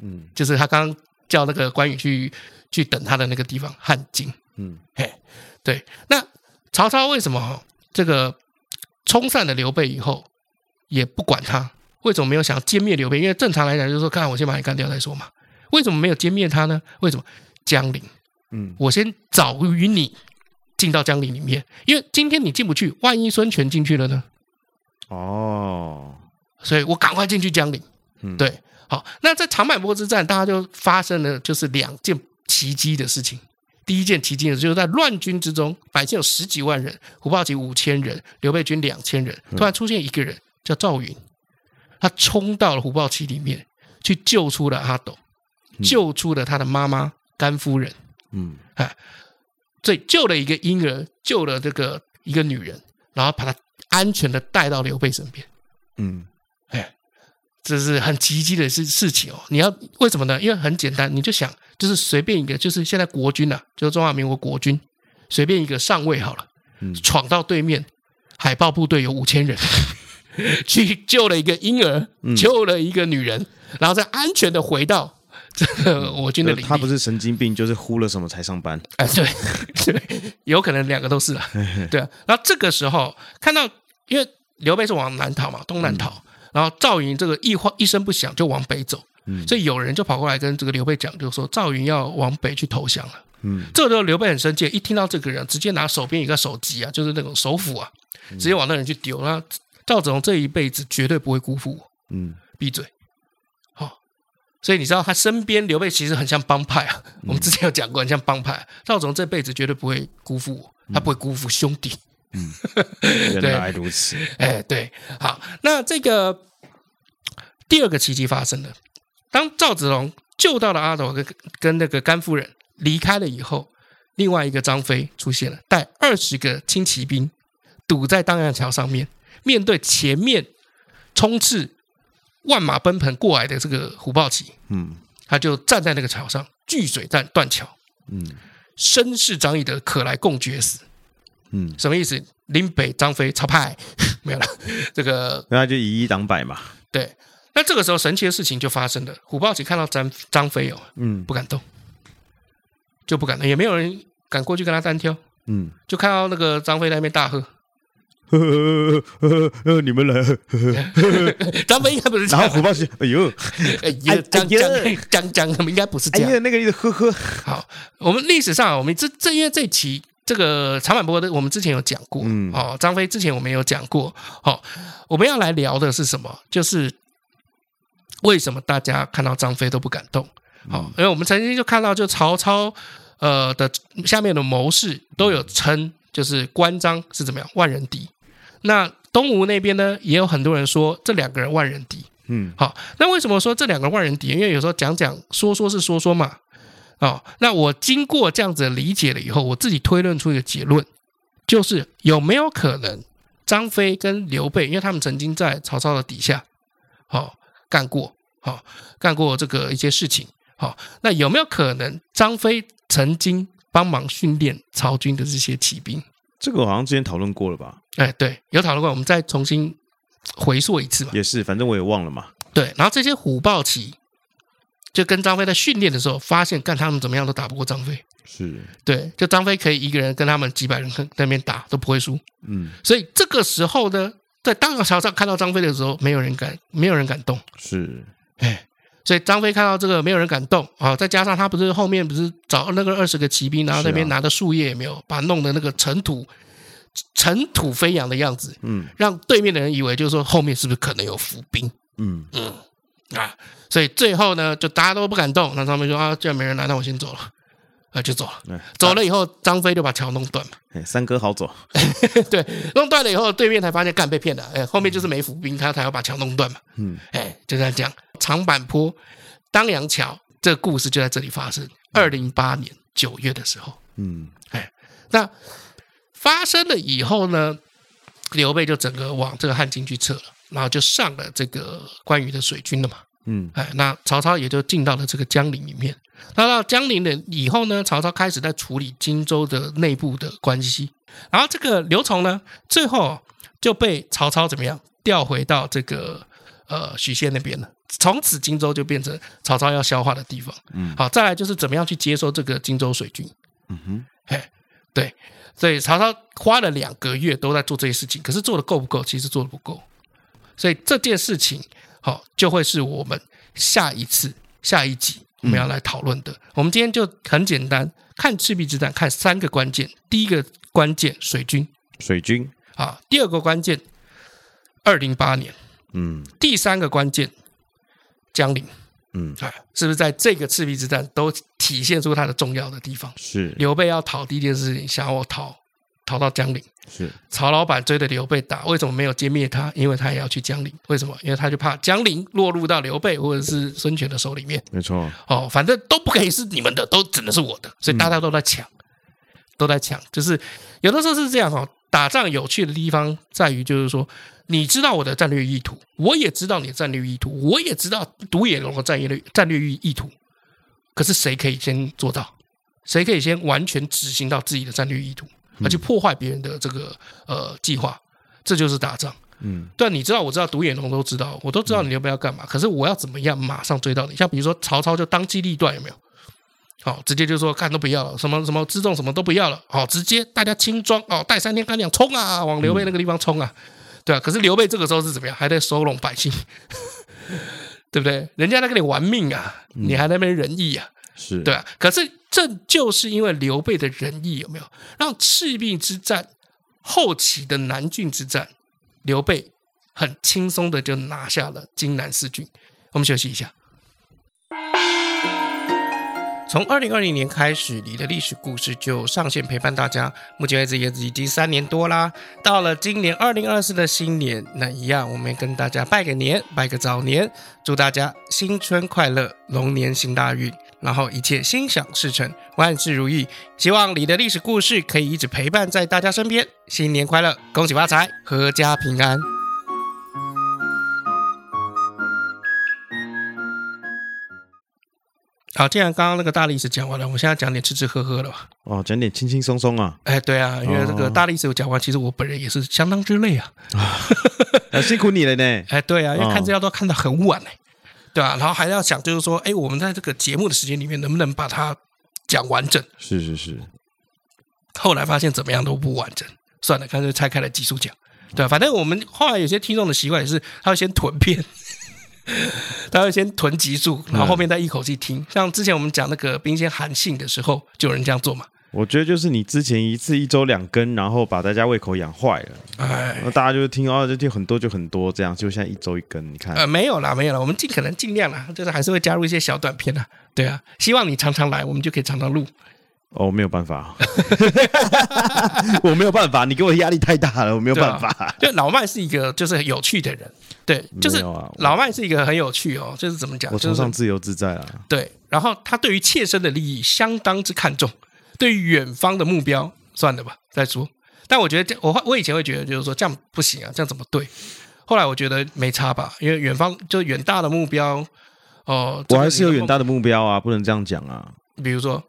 嗯，就是他刚刚叫那个关羽去去等他的那个地方，汉津，嗯，嘿，对，那曹操为什么这个冲散了刘备以后也不管他？为什么没有想要歼灭刘备？因为正常来讲就是说，看我先把你干掉再说嘛。为什么没有歼灭他呢？为什么？江陵。嗯，我先早于你进到江陵里面，因为今天你进不去，万一孙权进去了呢？哦，所以我赶快进去江陵。嗯，对，好，那在长坂坡之战，大家就发生了就是两件奇迹的事情。第一件奇迹的就是在乱军之中，百姓有十几万人，虎豹骑五千人，刘备军两千人，突然出现一个人叫赵云，他冲到了虎豹骑里面去救出了阿斗，救出了他的妈妈甘夫人。嗯，哎，所以救了一个婴儿，救了这个一个女人，然后把她安全的带到刘备身边。嗯，哎，这是很奇迹的事事情哦。你要为什么呢？因为很简单，你就想。就是随便一个，就是现在国军呐、啊，就是中华民国国军，随便一个上尉好了，嗯闯到对面海豹部队有五千人，去救了一个婴儿，救了一个女人，然后再安全的回到这个我军的领地。他不是神经病，就是呼了什么才上班。哎，对，对，有可能两个都是了。对啊，然后这个时候看到，因为刘备是往南逃嘛，东南逃，然后赵云这个一话一声不响就往北走。嗯所以有人就跑过来跟这个刘备讲，就说赵云要往北去投降了。嗯，这个时候刘备很生气，一听到这个人，直接拿手边一个手机啊，就是那种手斧啊，直接往那人去丢。那赵子龙这一辈子绝对不会辜负我。嗯，闭嘴。好，所以你知道他身边刘备其实很像帮派啊。我们之前有讲过，很像帮派。赵子龙这辈子绝对不会辜负我，他不会辜负兄弟。嗯，原来如此。哎，对，好，那这个第二个奇迹发生了。当赵子龙救到了阿斗跟跟那个甘夫人离开了以后，另外一个张飞出现了，带二十个轻骑兵堵在当阳桥上面，面对前面冲刺万马奔腾过来的这个虎豹骑，嗯，他就站在那个桥上，巨水战断桥，嗯，声势张翼德可来共决死，嗯，什么意思？林北张飞超派 没有了，这个那就以一挡百嘛，对。那这个时候，神奇的事情就发生了。虎豹骑看到张张飞哦，嗯，不敢动，就不敢动，也没有人敢过去跟他单挑，嗯，就看到那个张飞在那边大喝，呵呵呵呵你们来，呵呵张飞应该不是这样。然后虎豹骑，哎呦，哎呀，讲讲讲讲，他们应该不是这样。哎呀，那个意思，呵呵。好，我们历史上，我们这这因为这期这个长坂坡的，我们之前有讲过，嗯，哦，张飞之前我们有讲过，好，我们要来聊的是什么？就是。为什么大家看到张飞都不敢动？好，因为我们曾经就看到，就曹操呃的下面的谋士都有称，就是关张是怎么样万人敌。那东吴那边呢，也有很多人说这两个人万人敌。嗯，好，那为什么说这两个人万人敌？因为有时候讲讲说说是说说嘛。哦，那我经过这样子理解了以后，我自己推论出一个结论，就是有没有可能张飞跟刘备，因为他们曾经在曹操的底下，好。干过，好干过这个一些事情，好，那有没有可能张飞曾经帮忙训练曹军的这些骑兵？这个好像之前讨论过了吧？哎，对，有讨论过，我们再重新回溯一次吧。也是，反正我也忘了嘛。对，然后这些虎豹骑就跟张飞在训练的时候，发现干他们怎么样都打不过张飞。是对，就张飞可以一个人跟他们几百人在那边打都不会输。嗯，所以这个时候呢。在当阳桥上看到张飞的时候，没有人敢，没有人敢动。是，哎，所以张飞看到这个，没有人敢动啊。再加上他不是后面不是找那个二十个骑兵，然后那边拿的树叶也没有，把弄的那个尘土尘土飞扬的样子，嗯，让对面的人以为就是说后面是不是可能有伏兵？嗯嗯啊，所以最后呢，就大家都不敢动。那张飞说啊，既然没人来，那我先走了。啊，就走了。走了以后，张飞就把桥弄断了。三哥好走。对，弄断了以后，对面才发现干被骗了。哎，后面就是没伏兵，他才要把桥弄断嘛。嗯，哎，就这样讲。长坂坡当阳桥这个故事就在这里发生。二零零八年九月的时候，嗯，哎，那发生了以后呢，刘备就整个往这个汉津去撤了，然后就上了这个关羽的水军了嘛。嗯，哎，那曹操也就进到了这个江陵里面。那到江陵的以后呢，曹操开始在处理荆州的内部的关系。然后这个刘琮呢，最后就被曹操怎么样调回到这个呃许县那边了。从此荆州就变成曹操要消化的地方。嗯，好，再来就是怎么样去接收这个荆州水军。嗯哼，哎，对，所以曹操花了两个月都在做这些事情，可是做的够不够？其实做的不够。所以这件事情。好，就会是我们下一次下一集我们要来讨论的。嗯、我们今天就很简单，看赤壁之战，看三个关键。第一个关键，水军，水军啊。第二个关键，二零八年，嗯。第三个关键，江陵，嗯，啊，是不是在这个赤壁之战都体体现出它的重要的地方。是刘备要逃第一件事情，想要我逃，逃到江陵。是曹老板追着刘备打，为什么没有歼灭他？因为他也要去江陵。为什么？因为他就怕江陵落入到刘备或者是孙权的手里面。没错。哦，反正都不可以是你们的，都只能是我的。所以大家都在抢，嗯、都在抢。就是有的时候是这样哦。打仗有趣的地方在于，就是说，你知道我的战略意图，我也知道你的战略意图，我也知道独眼龙的战略战略意意图。可是谁可以先做到？谁可以先完全执行到自己的战略意图，而去破坏别人的这个呃计划？这就是打仗。嗯，但，你知道，我知道，独眼龙都知道，我都知道你刘备要干嘛。可是我要怎么样马上追到你？像比如说曹操就当机立断，有没有？好，直接就说看都不要了，什么什么辎重什么都不要了，好，直接大家轻装哦，带三天干粮冲啊，往刘备那个地方冲啊，对啊。可是刘备这个时候是怎么样？还在收拢百姓，对不对？人家在跟你玩命啊，你还在那边仁义啊，是对啊。可是这就是因为刘备的仁义，有没有让赤壁之战后期的南郡之战，刘备很轻松的就拿下了荆南四郡？我们休息一下。从二零二零年开始，你的历史故事就上线陪伴大家。目前为止也已经三年多啦。到了今年二零二四的新年，那一样，我们跟大家拜个年，拜个早年，祝大家新春快乐，龙年行大运，然后一切心想事成，万事如意。希望你的历史故事可以一直陪伴在大家身边。新年快乐，恭喜发财，阖家平安。好，既然刚刚那个大历史讲完了，我们现在讲点吃吃喝喝的吧。哦，讲点轻轻松松啊。哎，对啊，因为这个大历史我讲完，其实我本人也是相当之累啊。啊，辛苦你了呢。哎，对啊，因为看资料都看到很晚嘞，对啊，然后还要想，就是说，哎，我们在这个节目的时间里面，能不能把它讲完整？是是是。后来发现怎么样都不完整，算了，干脆拆开来技术讲。对啊，反正我们后来有些听众的习惯也是，他会先囤片。他会先囤集住，然后后面再一口气听。像之前我们讲那个冰鲜韩信的时候，就有人这样做嘛。我觉得就是你之前一次一周两根，然后把大家胃口养坏了。哎，那大家就听哦，就听很多就很多这样，就现在一周一根，你看。呃，没有啦，没有啦，我们尽可能尽量啦，就是还是会加入一些小短片啦。对啊，希望你常常来，我们就可以常常录。哦，没有办法，我没有办法，你给我压力太大了，我没有办法。啊、就老麦是一个就是有趣的人，对，就是老麦是一个很有趣哦，就是怎么讲，我崇尚自由自在啊。对，然后他对于切身的利益相当之看重，对于远方的目标，算了吧，再说。但我觉得这我我以前会觉得就是说这样不行啊，这样怎么对？后来我觉得没差吧，因为远方就远大的目标哦，我还是有远大的目标啊，不能这样讲啊。比如说。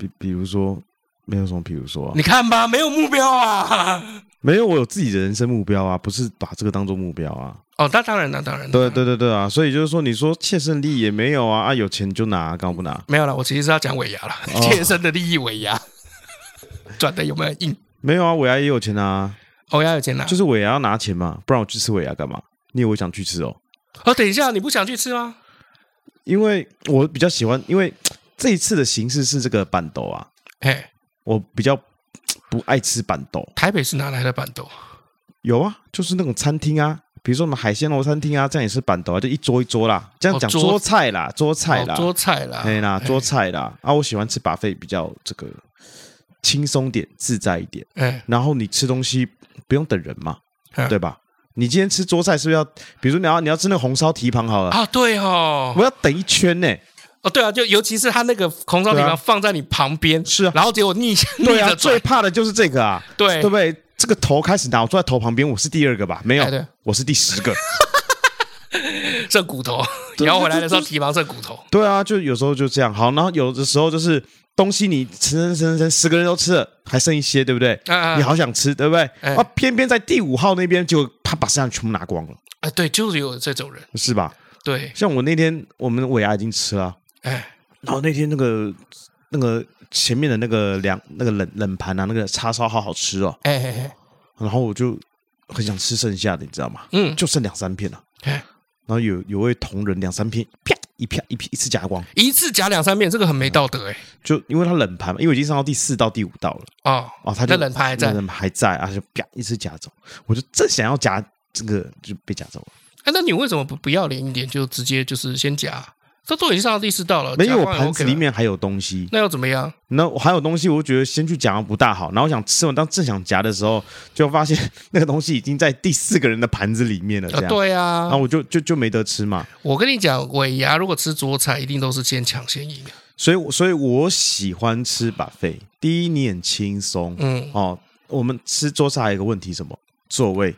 比比如说，没有什么，比如说，啊你看吧，没有目标啊，没有，我有自己的人生目标啊，不是把这个当做目标啊。哦，那当然那，当然，对对对对啊，所以就是说，你说切身利益也没有啊，啊，有钱就拿，干嘛不拿？没有了，我其实是要讲尾牙了，哦、切身的利益尾牙，转的有没有硬？没有啊，尾牙也有钱啊，尾牙有钱拿，就是尾牙要拿钱嘛，不然我去吃尾牙干嘛？你以为我想去吃哦？哦，等一下，你不想去吃吗？因为我比较喜欢，因为。这一次的形式是这个板豆啊，哎，我比较 不爱吃板豆。台北是哪来的板豆？有啊，就是那种餐厅啊，比如说我们海鲜楼餐厅啊，这样也是板豆啊，就一桌一桌啦，这样讲桌菜啦，桌菜啦，桌菜啦，对啦，桌菜啦。啊，我喜欢吃 buffet 比较这个轻松点、自在一点。哎，然后你吃东西不用等人嘛，对吧？你今天吃桌菜是不是要，比如说你要你要吃那个红烧蹄膀好了啊？对哦，我要等一圈呢。哦，对啊，就尤其是他那个红烧地方放在你旁边，是啊，然后结果逆对啊，最怕的就是这个啊，对对不对？这个头开始拿，我坐在头旁边，我是第二个吧？没有，我是第十个，剩骨头，你要回来的时候提防剩骨头。对啊，就有时候就这样。好，然后有的时候就是东西你吃吃吃吃，十个人都吃了，还剩一些，对不对？啊你好想吃，对不对？啊，偏偏在第五号那边就他把剩下全部拿光了。哎，对，就是有这种人，是吧？对，像我那天，我们尾牙已经吃了。哎，然后那天那个那个前面的那个凉那个冷冷盘啊，那个叉烧好好吃哦。哎哎哎，然后我就很想吃剩下的，你知道吗？嗯，就剩两三片了。哎，然后有有位同仁两三片，啪一片一片一次夹光，一次夹两三片，这个很没道德哎。就因为他冷盘嘛，因为已经上到第四道第五道了。哦哦，他就冷盘还在，冷盘还在啊，就啪一次夹走。我就正想要夹这个，就被夹走了。哎，那你为什么不不要脸一点，就直接就是先夹？这都已经上到第四道了，没有盘子里面还有东西，那又怎么样？那我还有东西，我就觉得先去夹不大好。然后我想吃完，当正想夹的时候，就发现那个东西已经在第四个人的盘子里面了。这样、啊、对啊，然后我就就就没得吃嘛。我跟你讲，尾牙如果吃桌菜，一定都是先抢先赢。所以，所以我喜欢吃 buffet。第一，你很轻松，嗯哦。我们吃桌菜还有一个问题，什么座位？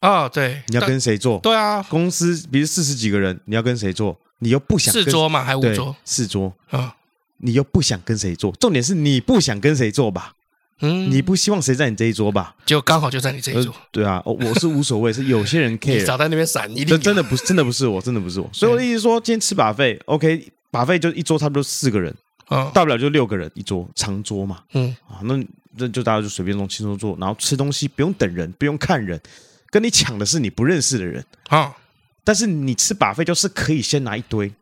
啊、哦，对，你要跟谁坐？对啊，公司比如四十几个人，你要跟谁坐？你又不想四桌嘛，还五桌？四桌啊，哦、你又不想跟谁坐？重点是你不想跟谁坐吧？嗯，你不希望谁在你这一桌吧？就刚好就在你这一桌。呃、对啊，我是无所谓，是有些人可以少在那边闪，一定真的不是，真的不是我，真的不是我。所以我的意思说，今天吃 buffet，OK，buffet 就一桌差不多四个人，哦，大不了就六个人一桌，长桌嘛。嗯啊，那那就大家就随便弄，轻松坐，然后吃东西不用等人，不用看人。跟你抢的是你不认识的人啊，但是你吃 buffet 就是可以先拿一堆，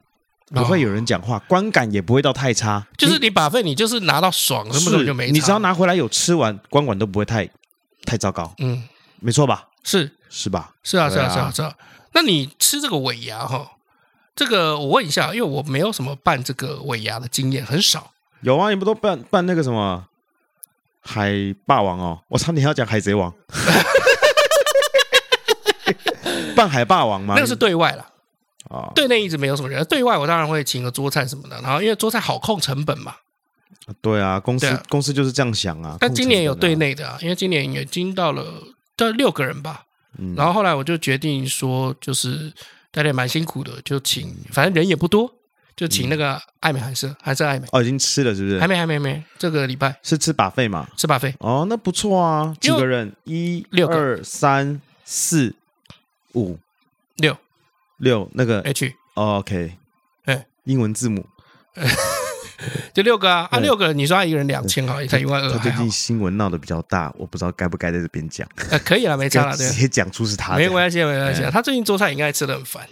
不会有人讲话，观感也不会到太差。就是你 buffet 你就是拿到爽，根本就没。你只要拿回来有吃完，观感都不会太太糟糕。嗯，没错吧？是是吧？是啊是啊是啊是啊。那你吃这个尾牙哈，这个我问一下，因为我没有什么办这个尾牙的经验，很少。有啊，你不都办办那个什么海霸王哦？我差点要讲海贼王。扮海霸王吗？那个是对外了啊，对内一直没有什么人。对外我当然会请个桌菜什么的，然后因为桌菜好控成本嘛。对啊，公司公司就是这样想啊。但今年有对内的啊，因为今年已经到了这六个人吧。嗯然后后来我就决定说，就是大家也蛮辛苦的，就请，反正人也不多，就请那个爱美韩舍，还是爱美哦，已经吃了是不是？还没，还没，没。这个礼拜是吃 buffet 嘛？吃 buffet 哦，那不错啊。几个人？一、六、二、三、四。五。六。六那个 H，OK，哎，英文字母，就六个啊，啊六个，你说他一个人两千好，才一万二。他最近新闻闹得比较大，我不知道该不该在这边讲。呃，可以了，没差了，直接讲出是他，没关系，没关系。他最近做菜应该吃得很烦。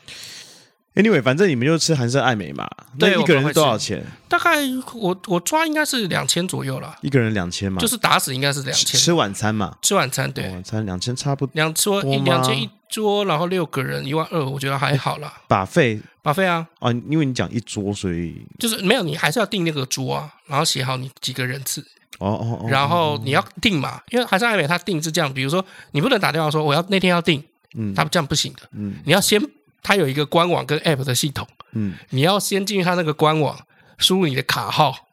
Anyway，反正你们就吃韩式爱美嘛。那一个人是多少钱？大概我我抓应该是两千左右了。一个人两千嘛？就是打死应该是两千。吃晚餐嘛？吃晚餐对。晚餐两千差不多。两桌一两千一桌，然后六个人一万二，我觉得还好啦。buffet buffet 啊啊！因为你讲一桌，所以就是没有你还是要订那个桌啊，然后写好你几个人次。哦哦哦。然后你要订嘛，因为韩式爱美他订是这样，比如说你不能打电话说我要那天要订，嗯，他这样不行的，嗯，你要先他有一个官网跟 app 的系统。嗯，你要先进去他那个官网，输入你的卡号，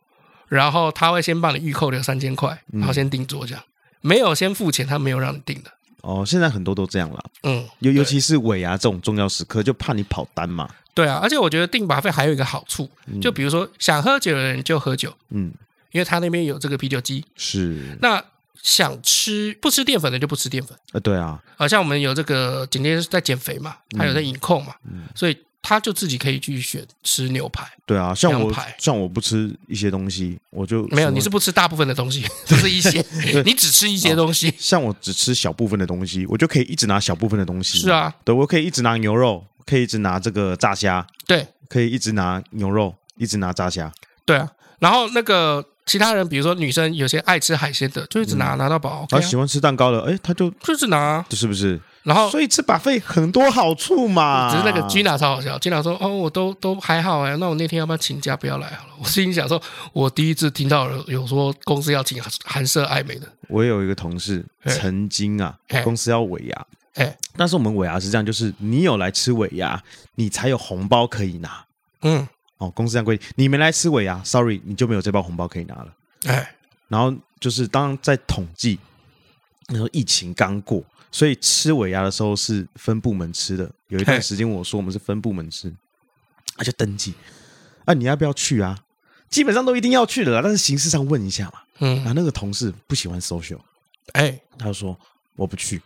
然后他会先帮你预扣留三千块，然后先定做这样。没有先付钱，他没有让你定的。哦，现在很多都这样了。嗯，尤尤其是尾牙这种重要时刻，就怕你跑单嘛。对啊，而且我觉得订 buffet 还有一个好处，就比如说想喝酒的人就喝酒，嗯，因为他那边有这个啤酒机。是。那想吃不吃淀粉的就不吃淀粉。呃，对啊。好像我们有这个今天在减肥嘛，还有在饮控嘛，嗯，所以。他就自己可以去选吃牛排，对啊，像我像我不吃一些东西，我就没有。你是不吃大部分的东西，不是一些，你只吃一些东西。像我只吃小部分的东西，我就可以一直拿小部分的东西。是啊，对，我可以一直拿牛肉，可以一直拿这个炸虾，对，可以一直拿牛肉，一直拿炸虾。对啊，然后那个其他人，比如说女生，有些爱吃海鲜的，就一直拿拿到饱。他喜欢吃蛋糕的，哎，他就就是拿，是不是？然后，所以吃 buffet 很多好处嘛。只是那个 Gina 超好笑，Gina 说：“哦，我都都还好哎，那我那天要不要请假不要来好了？” 我心里想说，我第一次听到有有说公司要请韩式爱美的。我有一个同事曾经啊，公司要尾牙，哎，但是我们尾牙是这样，就是你有来吃尾牙，你才有红包可以拿。嗯，哦，公司这样规定，你没来吃尾牙，sorry，你就没有这包红包可以拿了。哎，然后就是当在统计那时候疫情刚过。所以吃尾牙的时候是分部门吃的。有一段时间我说我们是分部门吃，那就登记。啊，你要不要去啊？基本上都一定要去的啦，但是形式上问一下嘛。嗯。然后那个同事不喜欢 social，哎，他就说我不去。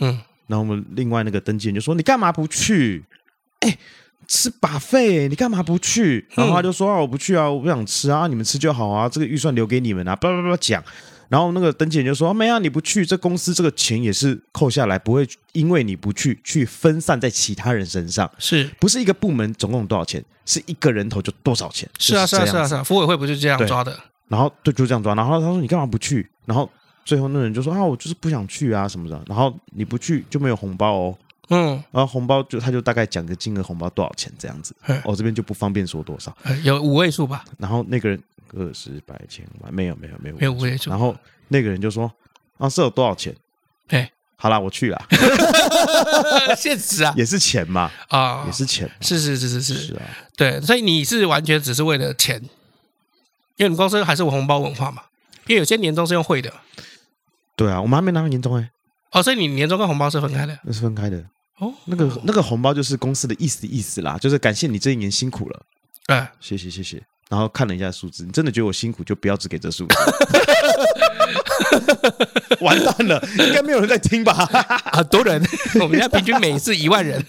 嗯。然后我们另外那个登记人就说你干嘛不去？哎，吃 buffet，你干嘛不去？然后他就说啊，我不去啊，我不想吃啊，你们吃就好啊，这个预算留给你们啊，叭叭叭讲。然后那个登记人就说：“没啊，你不去，这公司这个钱也是扣下来，不会因为你不去去分散在其他人身上，是不是一个部门总共多少钱？是一个人头就多少钱？是啊，是啊，是啊，是啊，服委会不就这样抓的？然后对，就这样抓。然后他说：你干嘛不去？然后最后那人就说：啊，我就是不想去啊什么的。然后你不去就没有红包哦。嗯，然后红包就他就大概讲个金额，红包多少钱这样子。我、哦、这边就不方便说多少，有五位数吧。然后那个人个十百千万没有没有没有没有五位数。然后那个人就说啊，是有多少钱？哎，好啦，我去啦。现实啊，也是钱嘛啊，也是钱。是是是是是是啊，对，所以你是完全只是为了钱，因为你们公司还是有红包文化嘛。因为有些年终是用汇的。对啊，我们还没拿到年终哎。哦，所以你年终跟红包是分开的？那是分开的。哦，那个那个红包就是公司的意思意思啦，就是感谢你这一年辛苦了，哎，谢谢谢谢。然后看了一下数字，你真的觉得我辛苦，就不要只给这数字。完蛋了，应该没有人在听吧？很 多人，我们家平均每次一万人。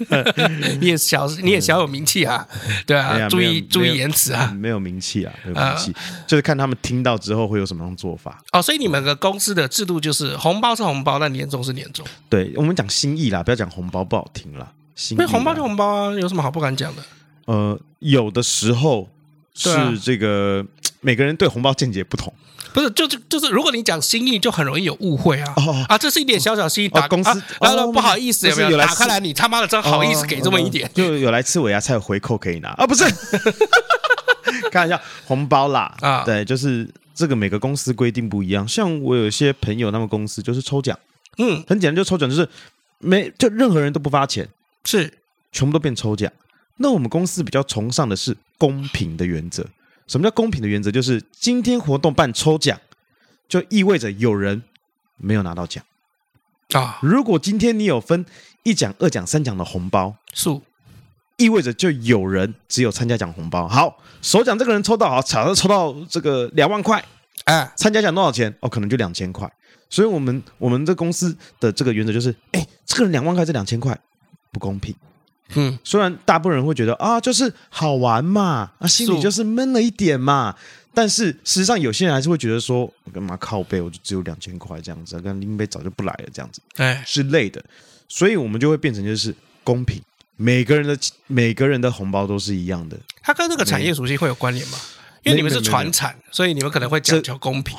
你也小，你也小有名气啊，对啊，注意注意言辞啊，没有名气啊，没有名气，就是看他们听到之后会有什么样做法。哦，所以你们的公司的制度就是红包是红包，但年终是年终。对，我们讲心意啦，不要讲红包不好听啦。心意，红包就红包啊，有什么好不敢讲的？呃，有的时候。是这个每个人对红包见解不同，不是，就是就是，如果你讲心意，就很容易有误会啊啊！这是一点小小心意，打公司，然后不好意思，有没有打开来？你他妈的真好意思给这么一点，就有来吃尾牙菜有回扣可以拿啊？不是，开玩笑红包啦啊！对，就是这个每个公司规定不一样，像我有一些朋友，他们公司就是抽奖，嗯，很简单，就抽奖，就是没就任何人都不发钱，是全部都变抽奖。那我们公司比较崇尚的是公平的原则。什么叫公平的原则？就是今天活动办抽奖，就意味着有人没有拿到奖啊。如果今天你有分一奖、二奖、三奖的红包数，意味着就有人只有参加奖红包。好，首奖这个人抽到好，假设抽到这个两万块，哎，参加奖多少钱？哦，可能就两千块。所以我们我们这公司的这个原则就是，哎，这个人两万块，这两千块不公平。嗯，虽然大部分人会觉得啊，就是好玩嘛，啊，心里就是闷了一点嘛，但是事实上有些人还是会觉得说，我干嘛靠背，我就只有两千块这样子，跟林北早就不来了这样子，哎之类的，所以我们就会变成就是公平，每个人的每个人的红包都是一样的。它跟那个产业属性会有关联吗？因为你们是传产，所以你们可能会讲求公平。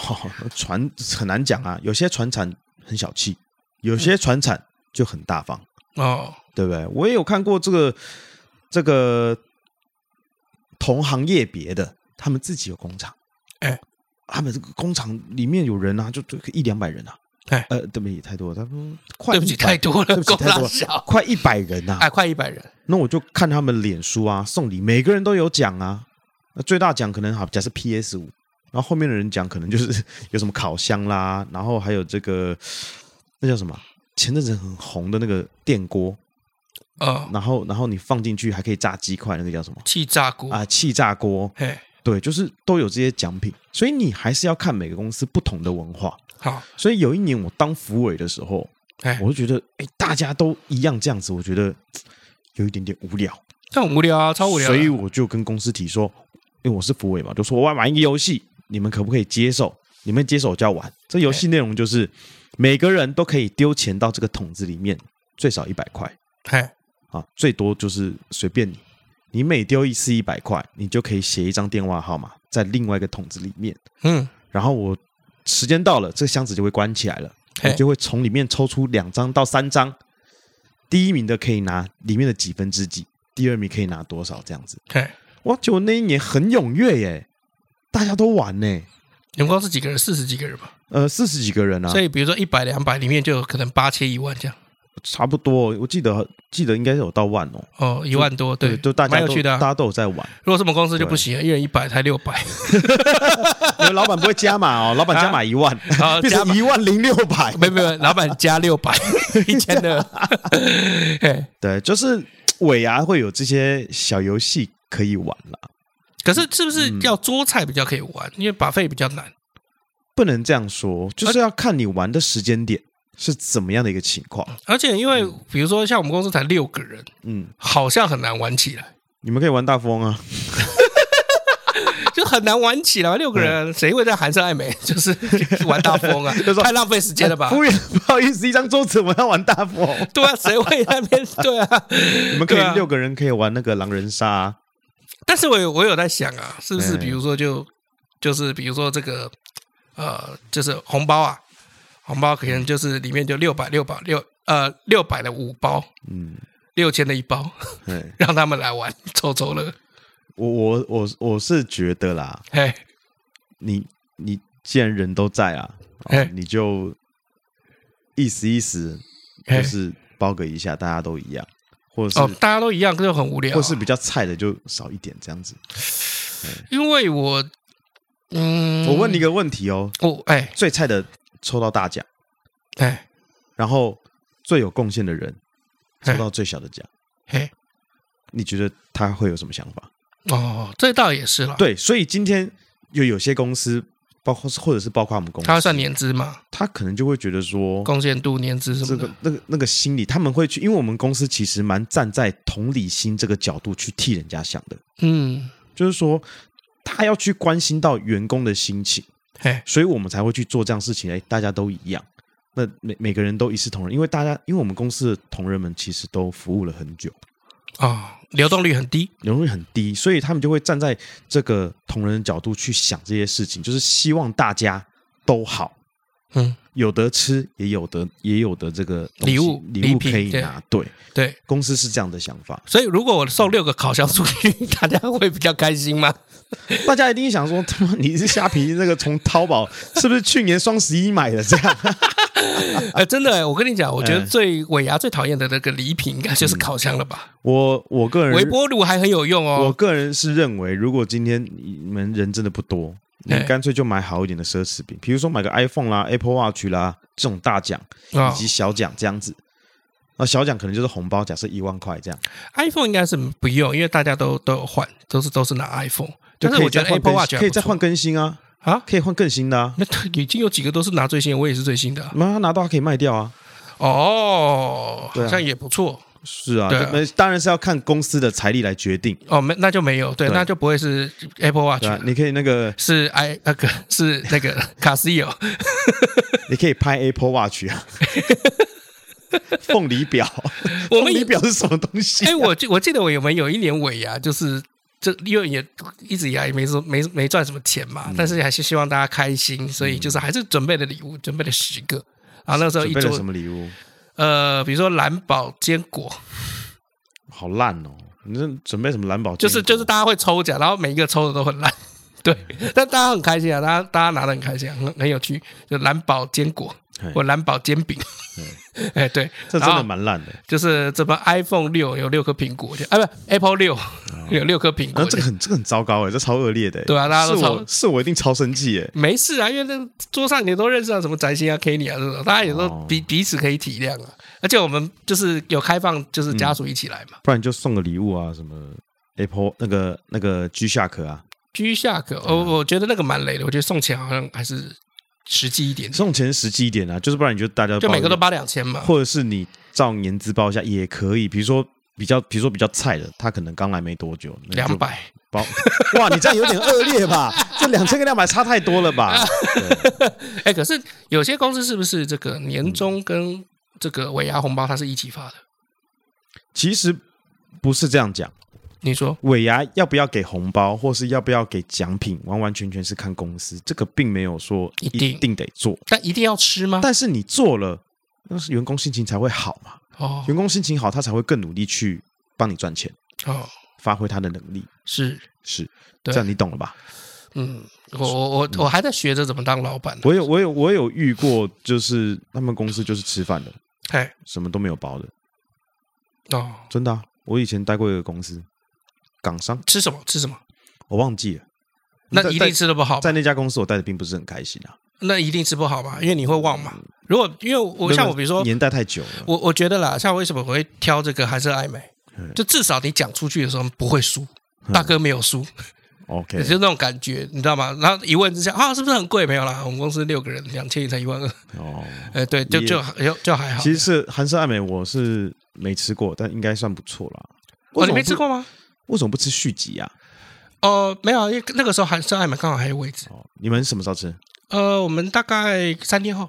传很难讲啊，有些传产很小气，有些传产就很大方。哦。对不对？我也有看过这个这个同行业别的，他们自己有工厂，哎，他们这个工厂里面有人啊，就就一两百人啊，哎，呃，对不起，太多了，他们快，对不起，太多了，对不起，太多了，快一百人啊，哎，快一百人。那我就看他们脸书啊，送礼，每个人都有奖啊，那最大奖可能好，假设 PS 五，然后后面的人奖可能就是 有什么烤箱啦，然后还有这个那叫什么？前阵子很红的那个电锅。呃，然后，然后你放进去还可以炸鸡块，那个叫什么？气炸锅啊，气炸锅。嘿，对，就是都有这些奖品，所以你还是要看每个公司不同的文化。好，所以有一年我当福委的时候，哎，我就觉得，哎，大家都一样这样子，我觉得有一点点无聊。这很无聊啊，超无聊。所以我就跟公司提说，因为我是福委嘛，就说我要玩一个游戏，你们可不可以接受？你们接受我就要玩。这游戏内容就是每个人都可以丢钱到这个桶子里面，最少一百块。嘿。啊，最多就是随便你，你每丢一次一百块，你就可以写一张电话号码在另外一个桶子里面。嗯，然后我时间到了，这个箱子就会关起来了，我就会从里面抽出两张到三张，第一名的可以拿里面的几分之几，第二名可以拿多少这样子。哇，结果那一年很踊跃耶，大家都玩呢。你们公司几个人？四十几个人吧？呃，四十几个人啊。所以比如说一百两百里面就有可能八千一万这样。差不多，我记得记得应该是有到万哦。哦，一万多，对，就大家蛮有趣的，大家都有在玩。如果什么公司就不行，一人一百才六百。因为老板不会加码哦，老板加码一万，啊 变成一万零六百。没有没有，老板加六百，一千二。对，就是尾牙会有这些小游戏可以玩了。可是是不是要桌菜比较可以玩？因为 buffet 比较难。不能这样说，就是要看你玩的时间点。是怎么样的一个情况？而且因为比如说像我们公司才六个人，嗯，好像很难玩起来。你们可以玩大富翁啊，就很难玩起来。六个人谁会在寒舍爱美 就是玩大富翁啊？就说太浪费时间了吧？服务员不好意思，一张桌子我要玩大富翁。对啊，谁会在那边？对啊，你们可以六个人可以玩那个狼人杀。但是我有我有在想啊，是不是比如说就就是比如说这个呃，就是红包啊。红包可能就是里面就六百六百六呃六百的五包，嗯，六千的一包，对，让他们来玩抽抽乐。我我我我是觉得啦，嘿，你你既然人都在啊，你就意思意思，就是包个一下，大家都一样，或者是、哦、大家都一样，就很无聊、啊，或是比较菜的就少一点这样子。因为我，嗯，我问你一个问题哦，哦，哎，最菜的抽到大奖，哎，然后最有贡献的人抽到最小的奖，嘿，你觉得他会有什么想法？哦，这倒也是了。对，所以今天有有些公司，包括或者是包括我们公司，他算年资吗？他可能就会觉得说，贡献度、年资什么的，这个那个那个心理，他们会去，因为我们公司其实蛮站在同理心这个角度去替人家想的。嗯，就是说他要去关心到员工的心情，嘿，所以我们才会去做这样事情。哎，大家都一样，那每每个人都一视同仁，因为大家，因为我们公司的同仁们其实都服务了很久啊。哦流动率很低，流动率很低，所以他们就会站在这个同仁的角度去想这些事情，就是希望大家都好，嗯，有得吃，也有得也有的这个礼物礼物可以拿，对对，对公司是这样的想法。所以如果我送六个烤箱出去，大家会比较开心吗？大家一定想说，他妈你是虾皮那个从淘宝是不是去年双十一买的这样？哎，真的，我跟你讲，我觉得最尾牙最讨厌的那个礼品，应该就是烤箱了吧？嗯、我我个人，微波炉还很有用哦。我个人是认为，如果今天你们人真的不多，你干脆就买好一点的奢侈品，比如说买个 iPhone 啦、Apple Watch 啦这种大奖，以及小奖这样子。那小奖可能就是红包，假设一万块这样。iPhone 应该是不用，因为大家都都有换，都是都是拿 iPhone。但是我觉得 Apple Watch 可以再换更新啊。啊，可以换更新的啊！那已经有几个都是拿最新的，我也是最新的。那他拿到他可以卖掉啊！哦，好像也不错。是啊，那当然是要看公司的财力来决定。哦，没，那就没有，对，那就不会是 Apple Watch。你可以那个是 i 那个是那个 Casio，，你可以拍 Apple Watch 啊。凤梨表，凤梨表是什么东西？哎，我记我记得我有没有一年尾牙就是。这因为也一直以来也没说没没赚什么钱嘛，嗯、但是还是希望大家开心，所以就是还是准备了礼物，准备了十个。然后那时候一桌什么礼物？呃，比如说蓝宝坚果，好烂哦！你这准备什么蓝宝？就是就是大家会抽奖，然后每一个抽的都很烂，对，但大家很开心啊，大家大家拿的很开心，很很有趣，就蓝宝坚果。或蓝宝煎饼，哎，对，这真的蛮烂的。就是这么 iPhone 六有六颗苹果，啊，不，Apple 六有六颗苹果。这个很这个很糟糕哎，这超恶劣的。对啊，大家都超，是我一定超生气哎。没事啊，因为那桌上你都认识啊，什么宅星啊、Kenny 啊这种，大家也都彼彼此可以体谅啊。而且我们就是有开放，就是家属一起来嘛。不然就送个礼物啊，什么 Apple 那个那个 G Shock 啊，G Shock，我我觉得那个蛮累的，我觉得送钱好像还是。实际一点，送钱实际一点啊，就是不然你就大家就每个都包两千嘛，或者是你照年资包一下也可以。比如说比较，比如说比较菜的，他可能刚来没多久，两百包，哇，你这样有点恶劣吧？这两千跟两百差太多了吧？哎，可是有些公司是不是这个年终跟这个尾牙红包它是一起发的？其实不是这样讲。你说尾牙要不要给红包，或是要不要给奖品，完完全全是看公司，这个并没有说一定一定得做，但一定要吃吗？但是你做了，那是员工心情才会好嘛。哦，员工心情好，他才会更努力去帮你赚钱。哦，发挥他的能力是是，这样你懂了吧？嗯，我我我我还在学着怎么当老板呢。我有我有我有遇过，就是他们公司就是吃饭的，嘿，什么都没有包的。哦，真的啊，我以前待过一个公司。港商吃什么？吃什么？我忘记了。那一定吃的不好。在那家公司，我待的并不是很开心啊。那一定吃不好吧？因为你会忘嘛。如果因为我像我，比如说年代太久了，我我觉得啦，像为什么我会挑这个韩式爱美？就至少你讲出去的时候不会输，大哥没有输。OK，就那种感觉，你知道吗？然后一问之下啊，是不是很贵？没有啦，我们公司六个人，两千也才一万二。哦，哎，对，就就就就还好。其实是韩式爱美，我是没吃过，但应该算不错啦。哦，你没吃过吗？为什么不吃续集啊？哦，没有，因为那个时候韩舍爱美刚好还有位置。哦，你们什么时候吃？呃，我们大概三天后。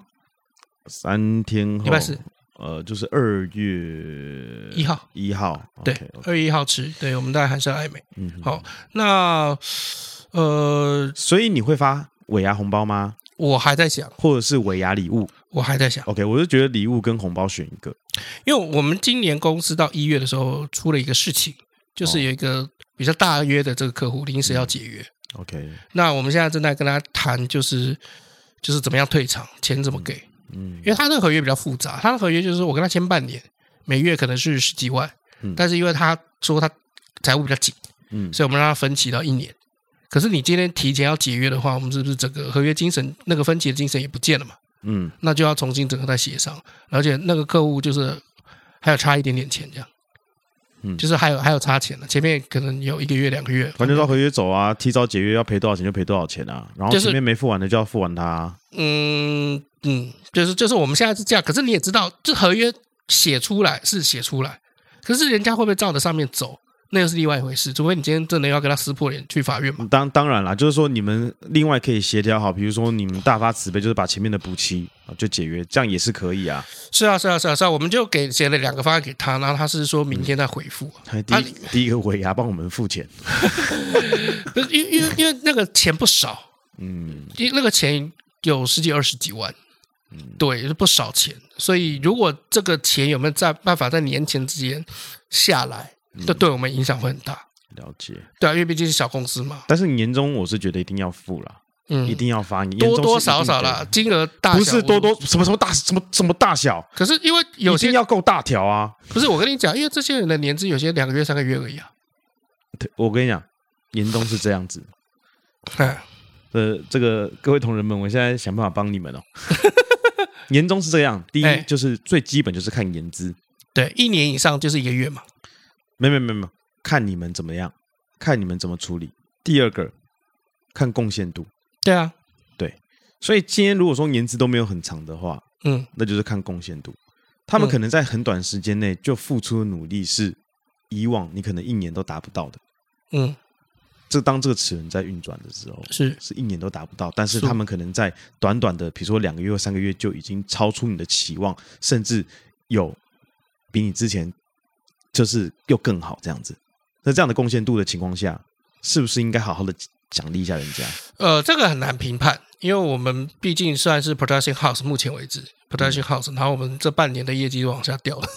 三天后，礼拜四。呃，就是二月一号。一号，对，二月一号吃。对，我们在韩舍爱美。嗯，好，那呃，所以你会发尾牙红包吗？我还在想，或者是尾牙礼物，我还在想。OK，我就觉得礼物跟红包选一个。因为我们今年公司到一月的时候出了一个事情，就是有一个比较大约的这个客户临时要解约。OK，那我们现在正在跟他谈，就是就是怎么样退场，钱怎么给？嗯，因为他那个合约比较复杂，他的合约就是我跟他签半年，每月可能是十几万，嗯，但是因为他说他财务比较紧，嗯，所以我们让他分期到一年。可是你今天提前要解约的话，我们是不是整个合约精神那个分期的精神也不见了嘛？嗯，那就要重新整个再协商，而且那个客户就是还有差一点点钱这样。嗯，就是还有还有差钱的，前面可能有一个月两个月，反正照合约走啊，提早解约要赔多少钱就赔多少钱啊，然后前面没付完的就要付完它啊。嗯嗯，就是就是我们现在是这样，可是你也知道，这合约写出来是写出来，可是人家会不会照着上面走？那又是另外一回事，除非你今天真的要跟他撕破脸去法院嘛。当当然啦，就是说你们另外可以协调好，比如说你们大发慈悲，就是把前面的补齐啊，就解约，这样也是可以啊。是啊，是啊，是啊，是啊，我们就给写了两个方案给他，然后他是说明天再回复。嗯、第一、啊、第一个尾牙帮我们付钱，不是因为因为因为那个钱不少，嗯，因那个钱有十几二十几万，嗯，对，是不少钱，所以如果这个钱有没有在办法在年前之间下来？这对我们影响会很大。了解，对啊，因为毕竟是小公司嘛。但是年终我是觉得一定要付了，嗯，一定要发你多多少少啦，金额大小不是多多什么什么大什么什么大小。可是因为有些要够大条啊。不是我跟你讲，因为这些人的年资有些两个月三个月而已啊。对，我跟你讲，年终是这样子。呃，这个各位同仁们，我现在想办法帮你们哦。年终是这样，第一就是最基本就是看年资，对，一年以上就是一个月嘛。没没没没，看你们怎么样，看你们怎么处理。第二个，看贡献度。对啊，对。所以今天如果说年资都没有很长的话，嗯，那就是看贡献度。他们可能在很短时间内就付出的努力是以往你可能一年都达不到的。嗯，这当这个齿轮在运转的时候，是是一年都达不到，但是他们可能在短短的，比如说两个月或三个月就已经超出你的期望，甚至有比你之前。就是又更好这样子，那这样的贡献度的情况下，是不是应该好好的奖励一下人家？呃，这个很难评判，因为我们毕竟算是 production house，目前为止 production house，然后我们这半年的业绩往下掉了，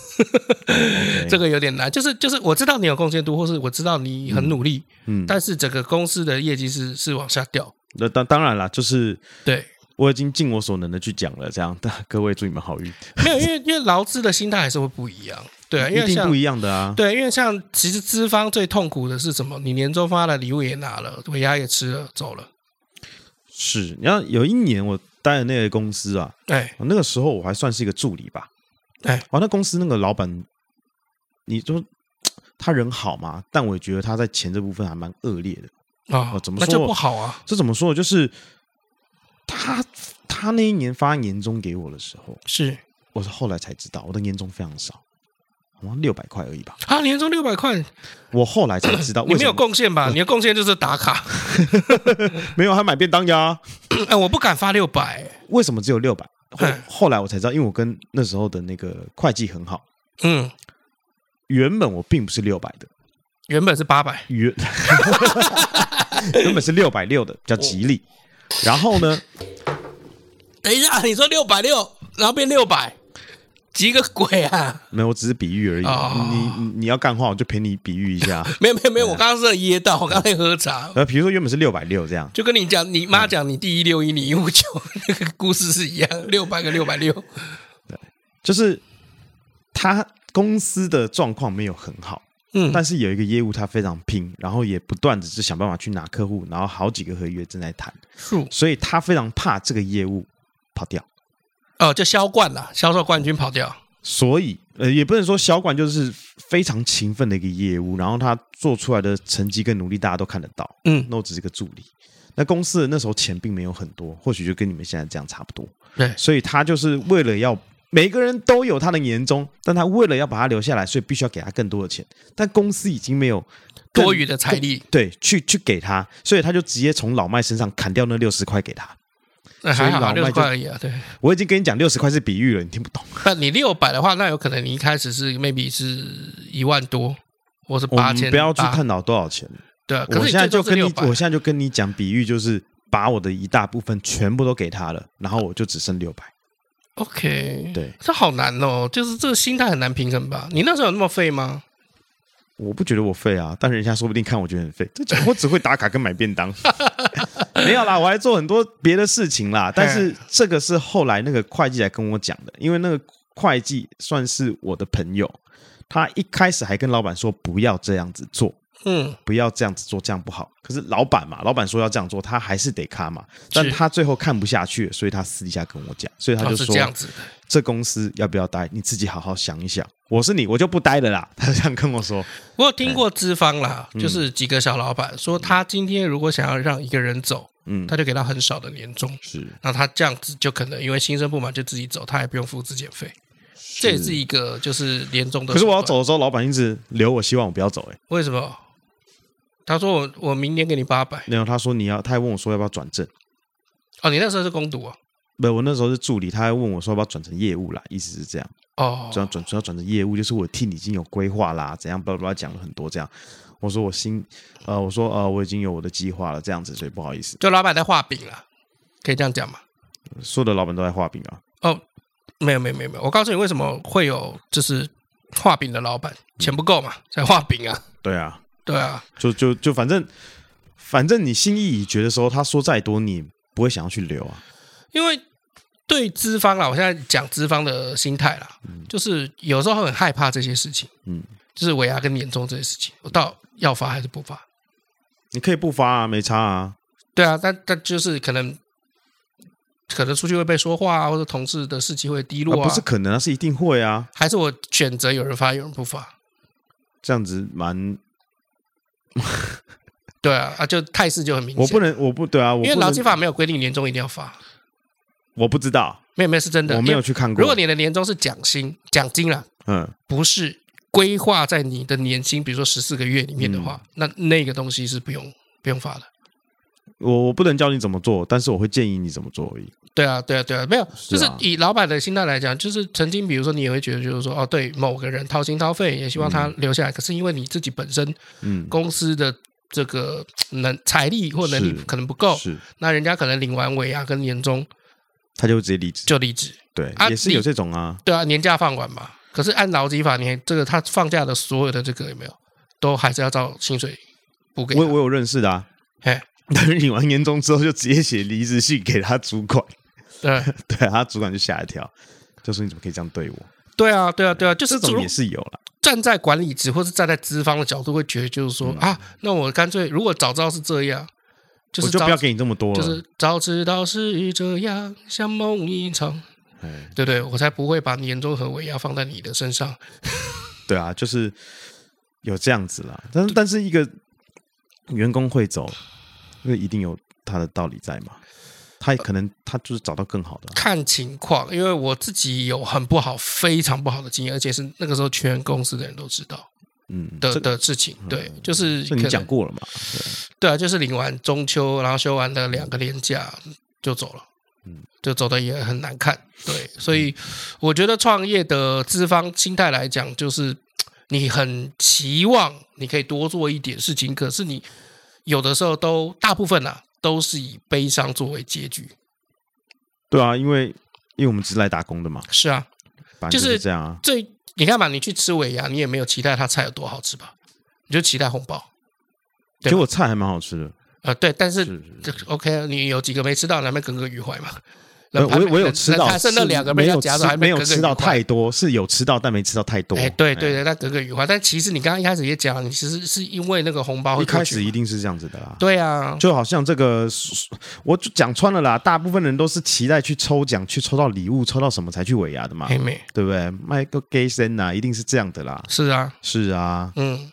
这个有点难。就是就是我知道你有贡献度，或是我知道你很努力，嗯，嗯，但是整个公司的业绩是是往下掉。那当当然啦，就是对。我已经尽我所能的去讲了，这样，各位祝你们好运。没有，因为因为劳资的心态还是会不一样，对啊，因为一定不一样的啊。对，因为像其实资方最痛苦的是什么？你年终发的礼物也拿了，尾牙也吃了，走了。是，你要有一年我待的那个公司啊，哎，那个时候我还算是一个助理吧，哎，哦，那公司那个老板，你说 他人好吗？但我觉得他在钱这部分还蛮恶劣的啊。怎么说？那就不好啊？这怎么说？就是。他他那一年发年终给我的时候，是我是后来才知道，我的年终非常少，六百块而已吧。啊，年终六百块，我后来才知道，你没有贡献吧？你的贡献就是打卡，没有还买便当呀。哎，我不敢发六百，为什么只有六百？后后来我才知道，因为我跟那时候的那个会计很好。嗯，原本我并不是六百的，原本是八百，原 原本是六百六的，比较吉利。然后呢？等一下，你说六百六，然后变六百，急个鬼啊！没有，我只是比喻而已。哦、你你要干话，我就陪你比喻一下。没有没有没有，我刚刚是噎到，我刚才喝茶。呃，比如说原本是六百六这样，就跟你讲，你妈讲你第一六一，你一五九，那个故事是一样，六百个六百六。对，就是他公司的状况没有很好。嗯，但是有一个业务他非常拼，然后也不断的是想办法去拿客户，然后好几个合约正在谈，是，所以他非常怕这个业务跑掉。哦，就销冠了，销售冠军跑掉。所以，呃，也不能说销冠就是非常勤奋的一个业务，然后他做出来的成绩跟努力大家都看得到。嗯，那我只是个助理。那公司的那时候钱并没有很多，或许就跟你们现在这样差不多。对，所以他就是为了要。每个人都有他的年终，但他为了要把他留下来，所以必须要给他更多的钱。但公司已经没有多余的财力，对，去去给他，所以他就直接从老麦身上砍掉那六十块给他。那还好，六十块而已啊。对，我已经跟你讲六十块是比喻了，你听不懂。那你六百的话，那有可能你一开始是 maybe 是一万多，或是八千。不要去探讨多少钱。对，我现在就跟你，我现在就跟你讲比喻，就是把我的一大部分全部都给他了，然后我就只剩六百。OK，对，这好难哦，就是这个心态很难平衡吧？你那时候有那么废吗？我不觉得我废啊，但人家说不定看我觉得很废。这我只会打卡跟买便当，没有啦，我还做很多别的事情啦。但是这个是后来那个会计来跟我讲的，因为那个会计算是我的朋友，他一开始还跟老板说不要这样子做。嗯，不要这样子做，这样不好。可是老板嘛，老板说要这样做，他还是得卡嘛。但他最后看不下去，所以他私底下跟我讲，所以他就说：“这样子，这公司要不要待？你自己好好想一想。我是你，我就不待了啦。”他这样跟我说。我有听过资方啦，就是几个小老板说，他今天如果想要让一个人走，嗯，他就给他很少的年终，是。那他这样子就可能因为心生不满就自己走，他也不用付自检费。这也是一个就是年终的。可是我要走的时候，老板一直留我，希望我不要走。哎，为什么？他说我我明年给你八百，然后他说你要，他还问我说要不要转正。哦，你那时候是攻读啊？不，我那时候是助理，他还问我说要不要转成业务啦，意思是这样。哦，这样转要转成业务，就是我 team 已经有规划啦，怎样？巴拉巴拉讲了很多这样。我说我心，呃，我说呃，我已经有我的计划了，这样子，所以不好意思。就老板在画饼了，可以这样讲吗？所有的老板都在画饼啊。哦，没有没有没有没有，我告诉你为什么会有就是画饼的老板，钱不够嘛，在画饼啊。对啊。对啊，就就就反正反正你心意已决的时候，他说再多，你不会想要去留啊。因为对资方啦，我现在讲资方的心态啦，嗯、就是有时候很害怕这些事情，嗯，就是尾牙跟年终这些事情，我到要发还是不发？你可以不发啊，没差啊。对啊，但但就是可能可能出去会被说话啊，或者同事的士气会低落啊，啊不是可能啊，是一定会啊。还是我选择有人发，有人不发，这样子蛮。对啊，啊，就态势就很明显。我不能，我不对啊，因为劳基法没有规定年终一定要发。我不知道，没有没有是真的，我没有去看过。如果你的年终是奖薪奖金啦，嗯，不是规划在你的年薪，比如说十四个月里面的话，嗯、那那个东西是不用不用发的。我我不能教你怎么做，但是我会建议你怎么做而已。对啊，对啊，对啊，没有，就是以老板的心态来讲，就是曾经，比如说你也会觉得，就是说，哦，对某个人掏心掏肺，也希望他留下来。可是因为你自己本身，嗯，公司的这个能财力或能力可能不够，是，那人家可能领完尾牙跟年终，他就直接离职，就离职。对，也是有这种啊。对啊，年假放完嘛。可是按劳基法，你这个他放假的所有的这个有没有，都还是要照薪水补给。我我有认识的啊，嘿，但是领完年终之后就直接写离职信给他主管。对 对，他主管就吓一跳，就说你怎么可以这样对我？对啊，对啊，对啊，就是这种也是有了。站在管理职或是站在资方的角度，会觉得就是说、嗯、啊，那我干脆如果早知道是这样，就是就不要给你这么多了。就是早知道是这样，像梦一场，哎，对对，我才不会把年终和尾牙放在你的身上。对啊，就是有这样子啦。但是但是一个员工会走，那一定有他的道理在嘛。他可能他就是找到更好的，看情况，因为我自己有很不好、非常不好的经验，而且是那个时候全公司的人都知道，嗯的的事情，对，就是你讲过了嘛，对，对啊，就是领完中秋，然后休完了两个年假就走了，嗯，就走的也很难看，对，所以我觉得创业的资方心态来讲，就是你很期望你可以多做一点事情，可是你有的时候都大部分啊。都是以悲伤作为结局，对啊，因为因为我们只是来打工的嘛。是啊，就是这样啊。最你看嘛，你去吃尾牙，你也没有期待他菜有多好吃吧？你就期待红包。结果菜还蛮好吃的。呃，对，但是 OK，你有几个没吃到，难免耿耿于怀嘛。我我有吃到，是那两个没有夹着，还没有吃到太多，是有吃到但没吃到太多。哎，对对对，那耿耿于怀。但其实你刚刚一开始也讲，你其实是因为那个红包，一开始一定是这样子的啦。对啊，就好像这个，我就讲穿了啦。大部分人都是期待去抽奖，去抽到礼物，抽到什么才去尾牙的嘛，对不对？卖个给神呐，一定是这样的啦。是啊，是啊，嗯。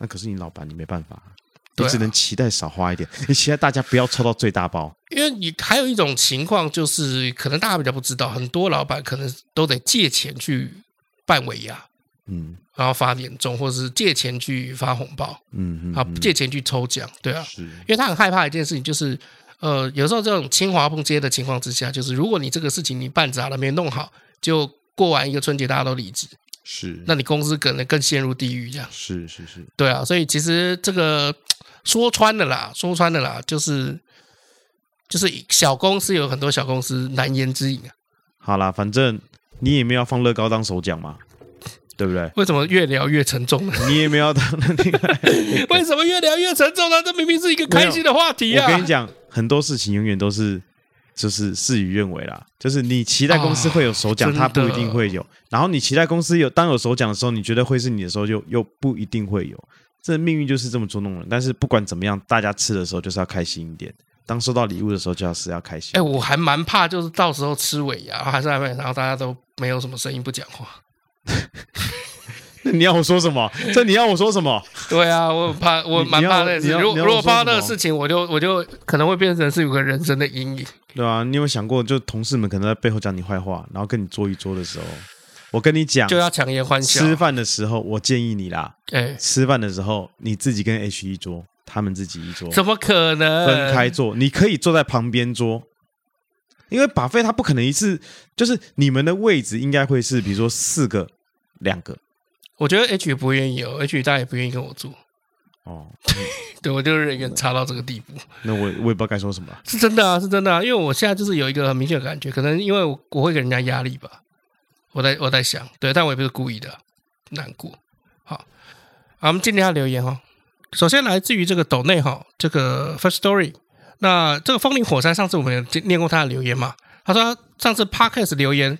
那可是你老板，你没办法。你只能期待少花一点，你期待大家不要抽到最大包。因为你还有一种情况，就是可能大家比较不知道，很多老板可能都得借钱去办尾牙，嗯，然后发年终，或者是借钱去发红包，嗯，啊，借钱去抽奖，对啊，是，因为他很害怕一件事情，就是呃，有时候这种清华碰街的情况之下，就是如果你这个事情你办砸了没弄好，就过完一个春节大家都离职，是，那你公司可能更陷入地狱这样，是是是，对啊，所以其实这个。说穿了啦，说穿了啦，就是就是小公司有很多小公司难言之隐啊。好啦，反正你也没有放乐高当首奖嘛，对不对？为什么越聊越沉重呢？你也没有要当那个，为什么越聊越沉重呢？这明明是一个开心的话题啊！我跟你讲，很多事情永远都是就是事与愿违啦。就是你期待公司会有首奖，它不一定会有；然后你期待公司有当有首奖的时候，你觉得会是你的时候，又又不一定会有。这命运就是这么捉弄人。但是不管怎么样，大家吃的时候就是要开心一点。当收到礼物的时候，就要是要开心。哎，我还蛮怕，就是到时候吃尾牙还是还没，然后大家都没有什么声音，不讲话。那你要我说什么？这你要我说什么？对啊，我怕，我蛮怕那事。如果如果发生那个事情，我就我就可能会变成是有个人生的阴影。对啊，你有没有想过，就同事们可能在背后讲你坏话，然后跟你坐一桌的时候，我跟你讲，就要强颜欢笑。吃饭的时候，我建议你啦，哎，吃饭的时候你自己跟 H 一桌。他们自己一桌，怎么可能分开坐？你可以坐在旁边桌，因为 buffet 他不可能一次，就是你们的位置应该会是，比如说四个、两个。我觉得 H 也不愿意哦，H 大家也不愿意跟我坐。哦，对，我就是人缘差到这个地步。那我我也不知道该说什么。是真的啊，是真的啊，因为我现在就是有一个很明显的感觉，可能因为我我会给人家压力吧。我在我在想，对，但我也不是故意的，难过。好，好，我们今天要留言哦。首先来自于这个斗内哈，这个 First Story。那这个风林火山上次我们有念过他的留言嘛？他说他上次 Podcast 留言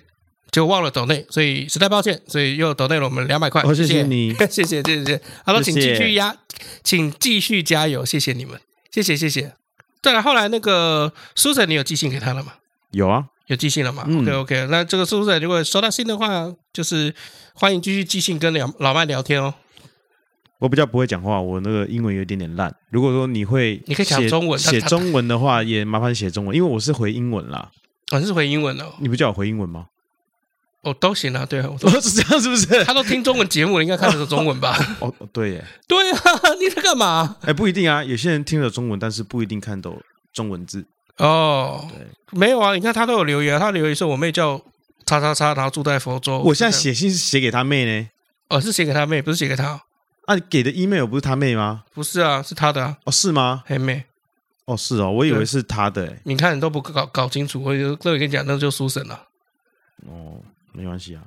就忘了斗内，所以实在抱歉，所以又斗内了我们两百块。谢谢你，谢谢谢谢 谢谢。他说请继续压，请继续加油，谢谢你们，谢谢谢谢。再来后来那个 Susan，你有寄信给他了吗？有啊，有寄信了嘛、嗯、？OK OK，那这个 Susan 如果收到信的话，就是欢迎继续寄信跟老老麦聊天哦。我比较不会讲话，我那个英文有一点点烂。如果说你会，你可以讲中文，写中文的话也麻烦写中文，因为我是回英文啦。我、哦、是回英文哦。你不叫我回英文吗？哦，都行啊，对啊，我 是这样，是不是？他都听中文节目了，应该看得懂中文吧？哦，对耶，对啊，你在干嘛？哎，不一定啊，有些人听得懂中文，但是不一定看懂中文字。哦，对，没有啊，你看他都有留言，他留言说我妹叫叉叉叉，然后住在佛州。我现在写信是写给他妹呢，哦，是写给他妹，不是写给他。啊，你给的 email 不是他妹吗？不是啊，是他的啊。哦，是吗？黑妹。哦，是哦，我以为是他的。你看你都不搞搞清楚，我就这里跟你讲，那就苏神了。哦，没关系啊。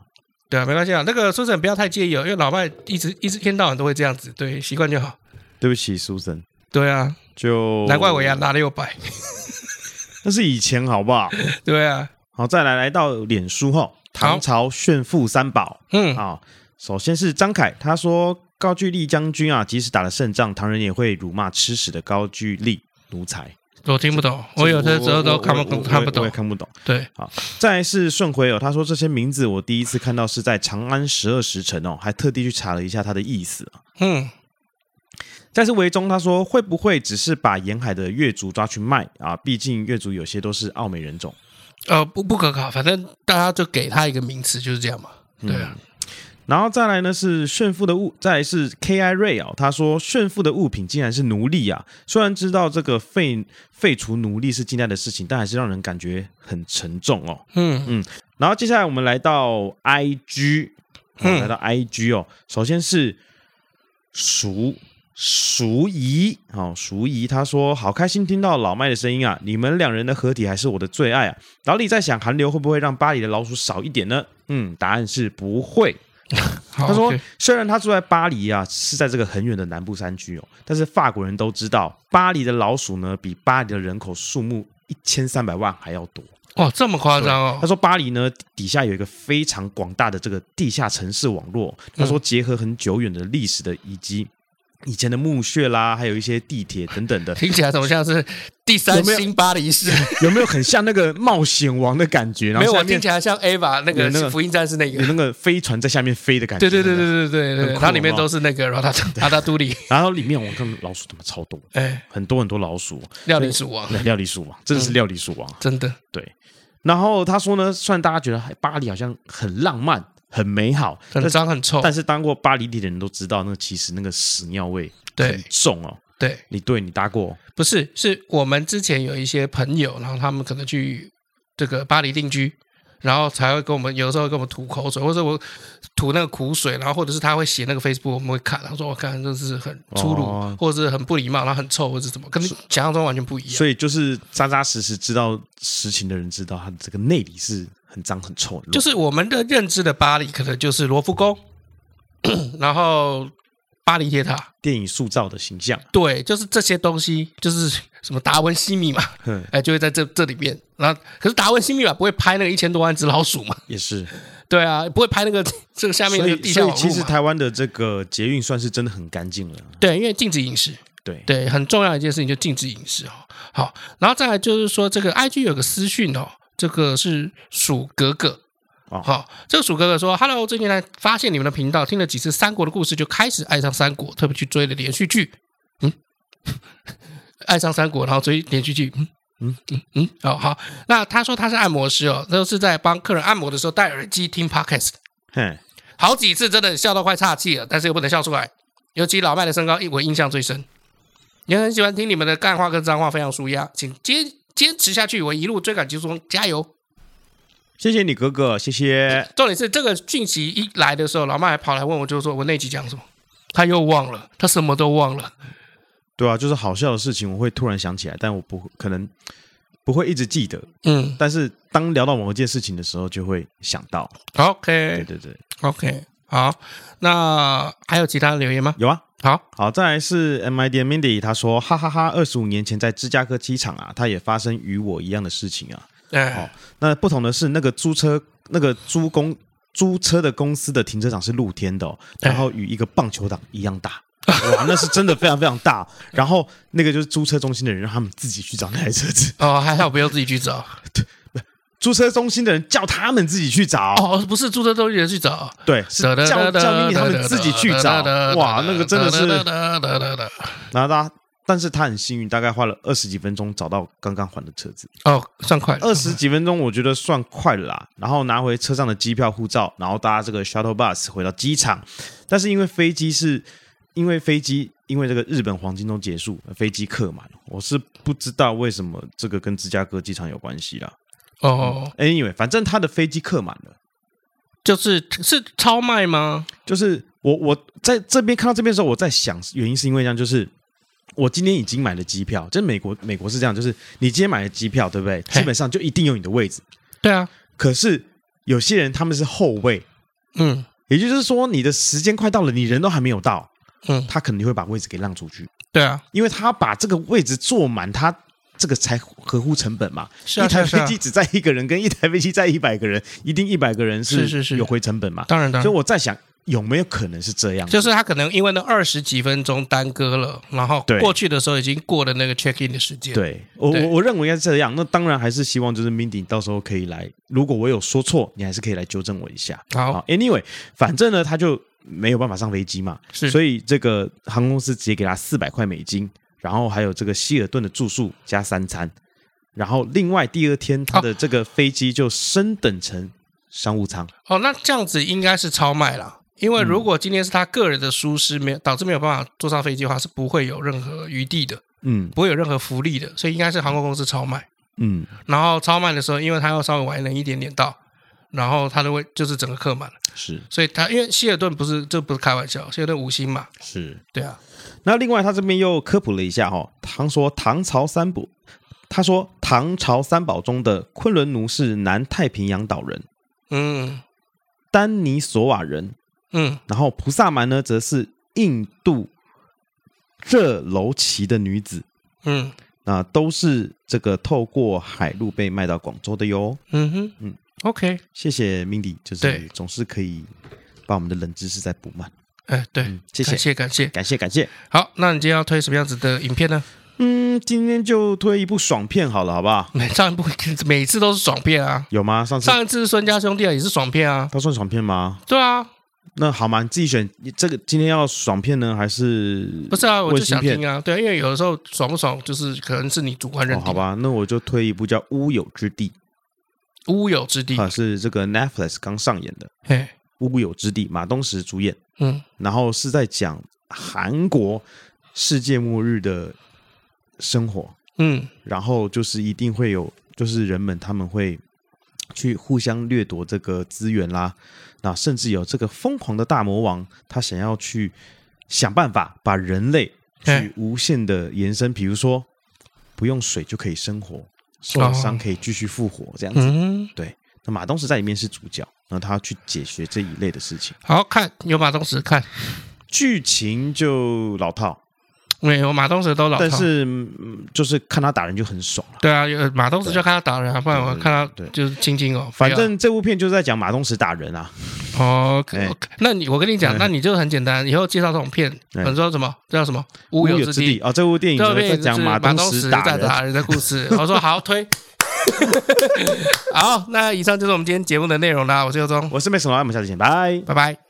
对啊，没关系啊。那个苏神不要太介意哦，因为老麦一直一直一天到晚都会这样子，对，习惯就好。对不起，苏神。对啊，就难怪我要拿六百。那是以前，好不好？对啊。好，再来来到脸书后，唐朝炫富三宝。嗯，好，首先是张凯，他说。高句丽将军啊，即使打了胜仗，唐人也会辱骂吃屎的高句丽奴才。我听不懂，我有的时候都看不懂，看不懂也，看不懂。对，好，再来是顺回哦，他说这些名字我第一次看到是在《长安十二时辰》哦，还特地去查了一下它的意思。嗯，再是维中，他说会不会只是把沿海的越族抓去卖啊？毕竟越族有些都是奥美人种。呃，不不可靠，反正大家就给他一个名词，就是这样嘛。对啊。嗯然后再来呢是炫富的物，再来是 K I Ray 哦，他说炫富的物品竟然是奴隶啊！虽然知道这个废废除奴隶是近代的事情，但还是让人感觉很沉重哦。嗯嗯。然后接下来我们来到 I G，嗯，来到 I G 哦，首先是淑淑仪，哦，淑仪，他说好开心听到老麦的声音啊！你们两人的合体还是我的最爱啊！老李在想寒流会不会让巴黎的老鼠少一点呢？嗯，答案是不会。他说：“虽然他住在巴黎啊，是在这个很远的南部山区哦，但是法国人都知道，巴黎的老鼠呢，比巴黎的人口数目一千三百万还要多。哇，这么夸张哦！”他说：“巴黎呢，底下有一个非常广大的这个地下城市网络。他说，结合很久远的历史的以及。”以前的墓穴啦，还有一些地铁等等的，听起来怎么像是第三新巴黎市？有没有很像那个冒险王的感觉？没有，我听起来像 Ava 那个福音战士那个，有那个飞船在下面飞的感觉。对对对对对对对，它里面都是那个，然后里，然后里面我看老鼠他妈超多，哎，很多很多老鼠，料理鼠王，料理鼠王，真的是料理鼠王，真的对。然后他说呢，虽然大家觉得巴黎好像很浪漫。很美好，很脏很臭。但是当过巴黎地铁的人都知道，那其实那个屎尿味很重哦。对，你对你搭过？不是，是我们之前有一些朋友，然后他们可能去这个巴黎定居。然后才会跟我们，有的时候会跟我们吐口水，或者我吐那个苦水，然后或者是他会写那个 Facebook，我们会看，他说我看这是很粗鲁，哦、或者是很不礼貌，然后很臭，或者是怎么，跟你想象中完全不一样。所以就是扎扎实实知道实情的人知道，他的这个内里是很脏很臭。就是我们的认知的巴黎，可能就是罗浮宫，然后巴黎铁塔，电影塑造的形象。对，就是这些东西，就是什么达文西密码，哎，就会在这这里面。然后，可是达文西密码不会拍那个一千多万只老鼠嘛？也是。对啊，不会拍那个这个下面那个地下网。所以其实台湾的这个捷运算是真的很干净了。对，因为禁止饮食。对对，很重要的一件事情就禁止饮食哦。好，然后再来就是说，这个 IG 有个私讯哦，这个是鼠格格。哦，好，这个鼠哥哥说：“Hello，最近来发现你们的频道，听了几次三国的故事，就开始爱上三国，特别去追了连续剧。嗯，爱上三国，然后追连续剧。嗯嗯嗯嗯。哦，好。那他说他是按摩师哦，都是在帮客人按摩的时候戴耳机听 Podcast。嘿，好几次真的笑到快岔气了，但是又不能笑出来。尤其老麦的身高，我印象最深。”也很喜欢听你们的干话跟脏话，非常舒压，请坚坚持下去，我一路追赶极速风加油。谢谢你哥哥，谢谢。重点是这个讯息一来的时候，老麦还跑来问我，就是说我那集讲什么，他又忘了，他什么都忘了。对啊，就是好笑的事情，我会突然想起来，但我不可能不会一直记得。嗯，但是当聊到某一件事情的时候，就会想到。OK，对对对，OK，好，那还有其他的留言吗？有啊。好好，再来是 MID Mindy，他说哈哈哈，二十五年前在芝加哥机场啊，他也发生与我一样的事情啊。哎，好，那不同的是，那个租车那个租公租车的公司的停车场是露天的，哦，然后与一个棒球场一样大，哇，那是真的非常非常大。然后那个就是租车中心的人让他们自己去找那台车子。哦，还好不用自己去找。对。租车中心的人叫他们自己去找哦，不是租车中心的人去找，对，是叫叫你他们自己去找。哇，那个真的是，然后他，但是他很幸运，大概花了二十几分钟找到刚刚还的车子。哦，算快，二十几分钟我觉得算快了啦。然后拿回车上的机票、护照，然后搭这个 shuttle bus 回到机场。但是因为飞机是，因为飞机因为这个日本黄金周结束，飞机客满，我是不知道为什么这个跟芝加哥机场有关系啦。哦，Anyway，反正他的飞机客满了，就是是超卖吗？就是我我在这边看到这边的时候，我在想原因是因为这样，就是我今天已经买了机票，就是美国美国是这样，就是你今天买了机票，对不对？基本上就一定有你的位置。对啊，可是有些人他们是后位，嗯，也就是说你的时间快到了，你人都还没有到，嗯，他肯定会把位置给让出去。对啊，因为他把这个位置坐满，他。这个才合乎成本嘛？是啊，一台飞机只载一个人，跟一台飞机载一百个人，一定一百个人是是是有回成本嘛？当然，当然。所以我在想，有没有可能是这样？就是他可能因为那二十几分钟耽搁了，然后过去的时候已经过了那个 check in 的时间。对，我我我认为应该是这样。那当然还是希望就是 Mindy 到时候可以来，如果我有说错，你还是可以来纠正我一下。好，Anyway，反正呢，他就没有办法上飞机嘛，是，所以这个航空公司直接给他四百块美金，然后还有这个希尔顿的住宿加三餐。然后，另外第二天，他的这个飞机就升等成商务舱。哦，那这样子应该是超卖了。因为如果今天是他个人的疏失，没有导致没有办法坐上飞机的话，是不会有任何余地的。嗯，不会有任何福利的。所以应该是航空公司超卖。嗯，然后超卖的时候，因为他要稍微晚了一点点到，然后他就会就是整个客满了。是，所以他因为希尔顿不是这不是开玩笑，希尔顿五星嘛。是，对啊。那另外他这边又科普了一下哈、哦，他说唐朝三宝。他说：“唐朝三宝中的昆仑奴是南太平洋岛人，嗯，丹尼索瓦人，嗯，然后菩萨蛮呢，则是印度热楼奇的女子，嗯，那都是这个透过海路被卖到广州的哟，嗯哼，嗯，OK，谢谢 Mindy，就是总是可以把我们的冷知识再补满，哎，对，谢谢，感谢，感谢，感谢。好，那你今天要推什么样子的影片呢？”嗯，今天就推一部爽片好了，好不好？每上一部每次都是爽片啊，有吗？上次上一次是孙家兄弟啊，也是爽片啊，他算爽片吗？对啊，那好嘛？你自己选，你这个今天要爽片呢，还是不是啊？我就想听啊，对，因为有的时候爽不爽，就是可能是你主观认定。好吧，那我就推一部叫《乌有之地》。乌有之地啊，是这个 Netflix 刚上演的。嘿，乌有之地，马东石主演。嗯，然后是在讲韩国世界末日的。生活，嗯，然后就是一定会有，就是人们他们会去互相掠夺这个资源啦，那甚至有这个疯狂的大魔王，他想要去想办法把人类去无限的延伸，比如说不用水就可以生活，受了伤可以继续复活这样子，对。那马东石在里面是主角，然后他要去解决这一类的事情。好看，有马东石看，剧情就老套。没有马东石都老，但是就是看他打人就很爽了。对啊，马东石就看他打人啊，不然我看他就是亲亲哦。反正这部片就是在讲马东石打人啊。哦，那你我跟你讲，那你就很简单，以后介绍这种片，你说什么叫什么？乌有之地啊，这部电影在讲马东石打人的故事。我说好推，好，那以上就是我们今天节目的内容啦。我是尤忠，我是梅婶，我们下次见，拜拜拜。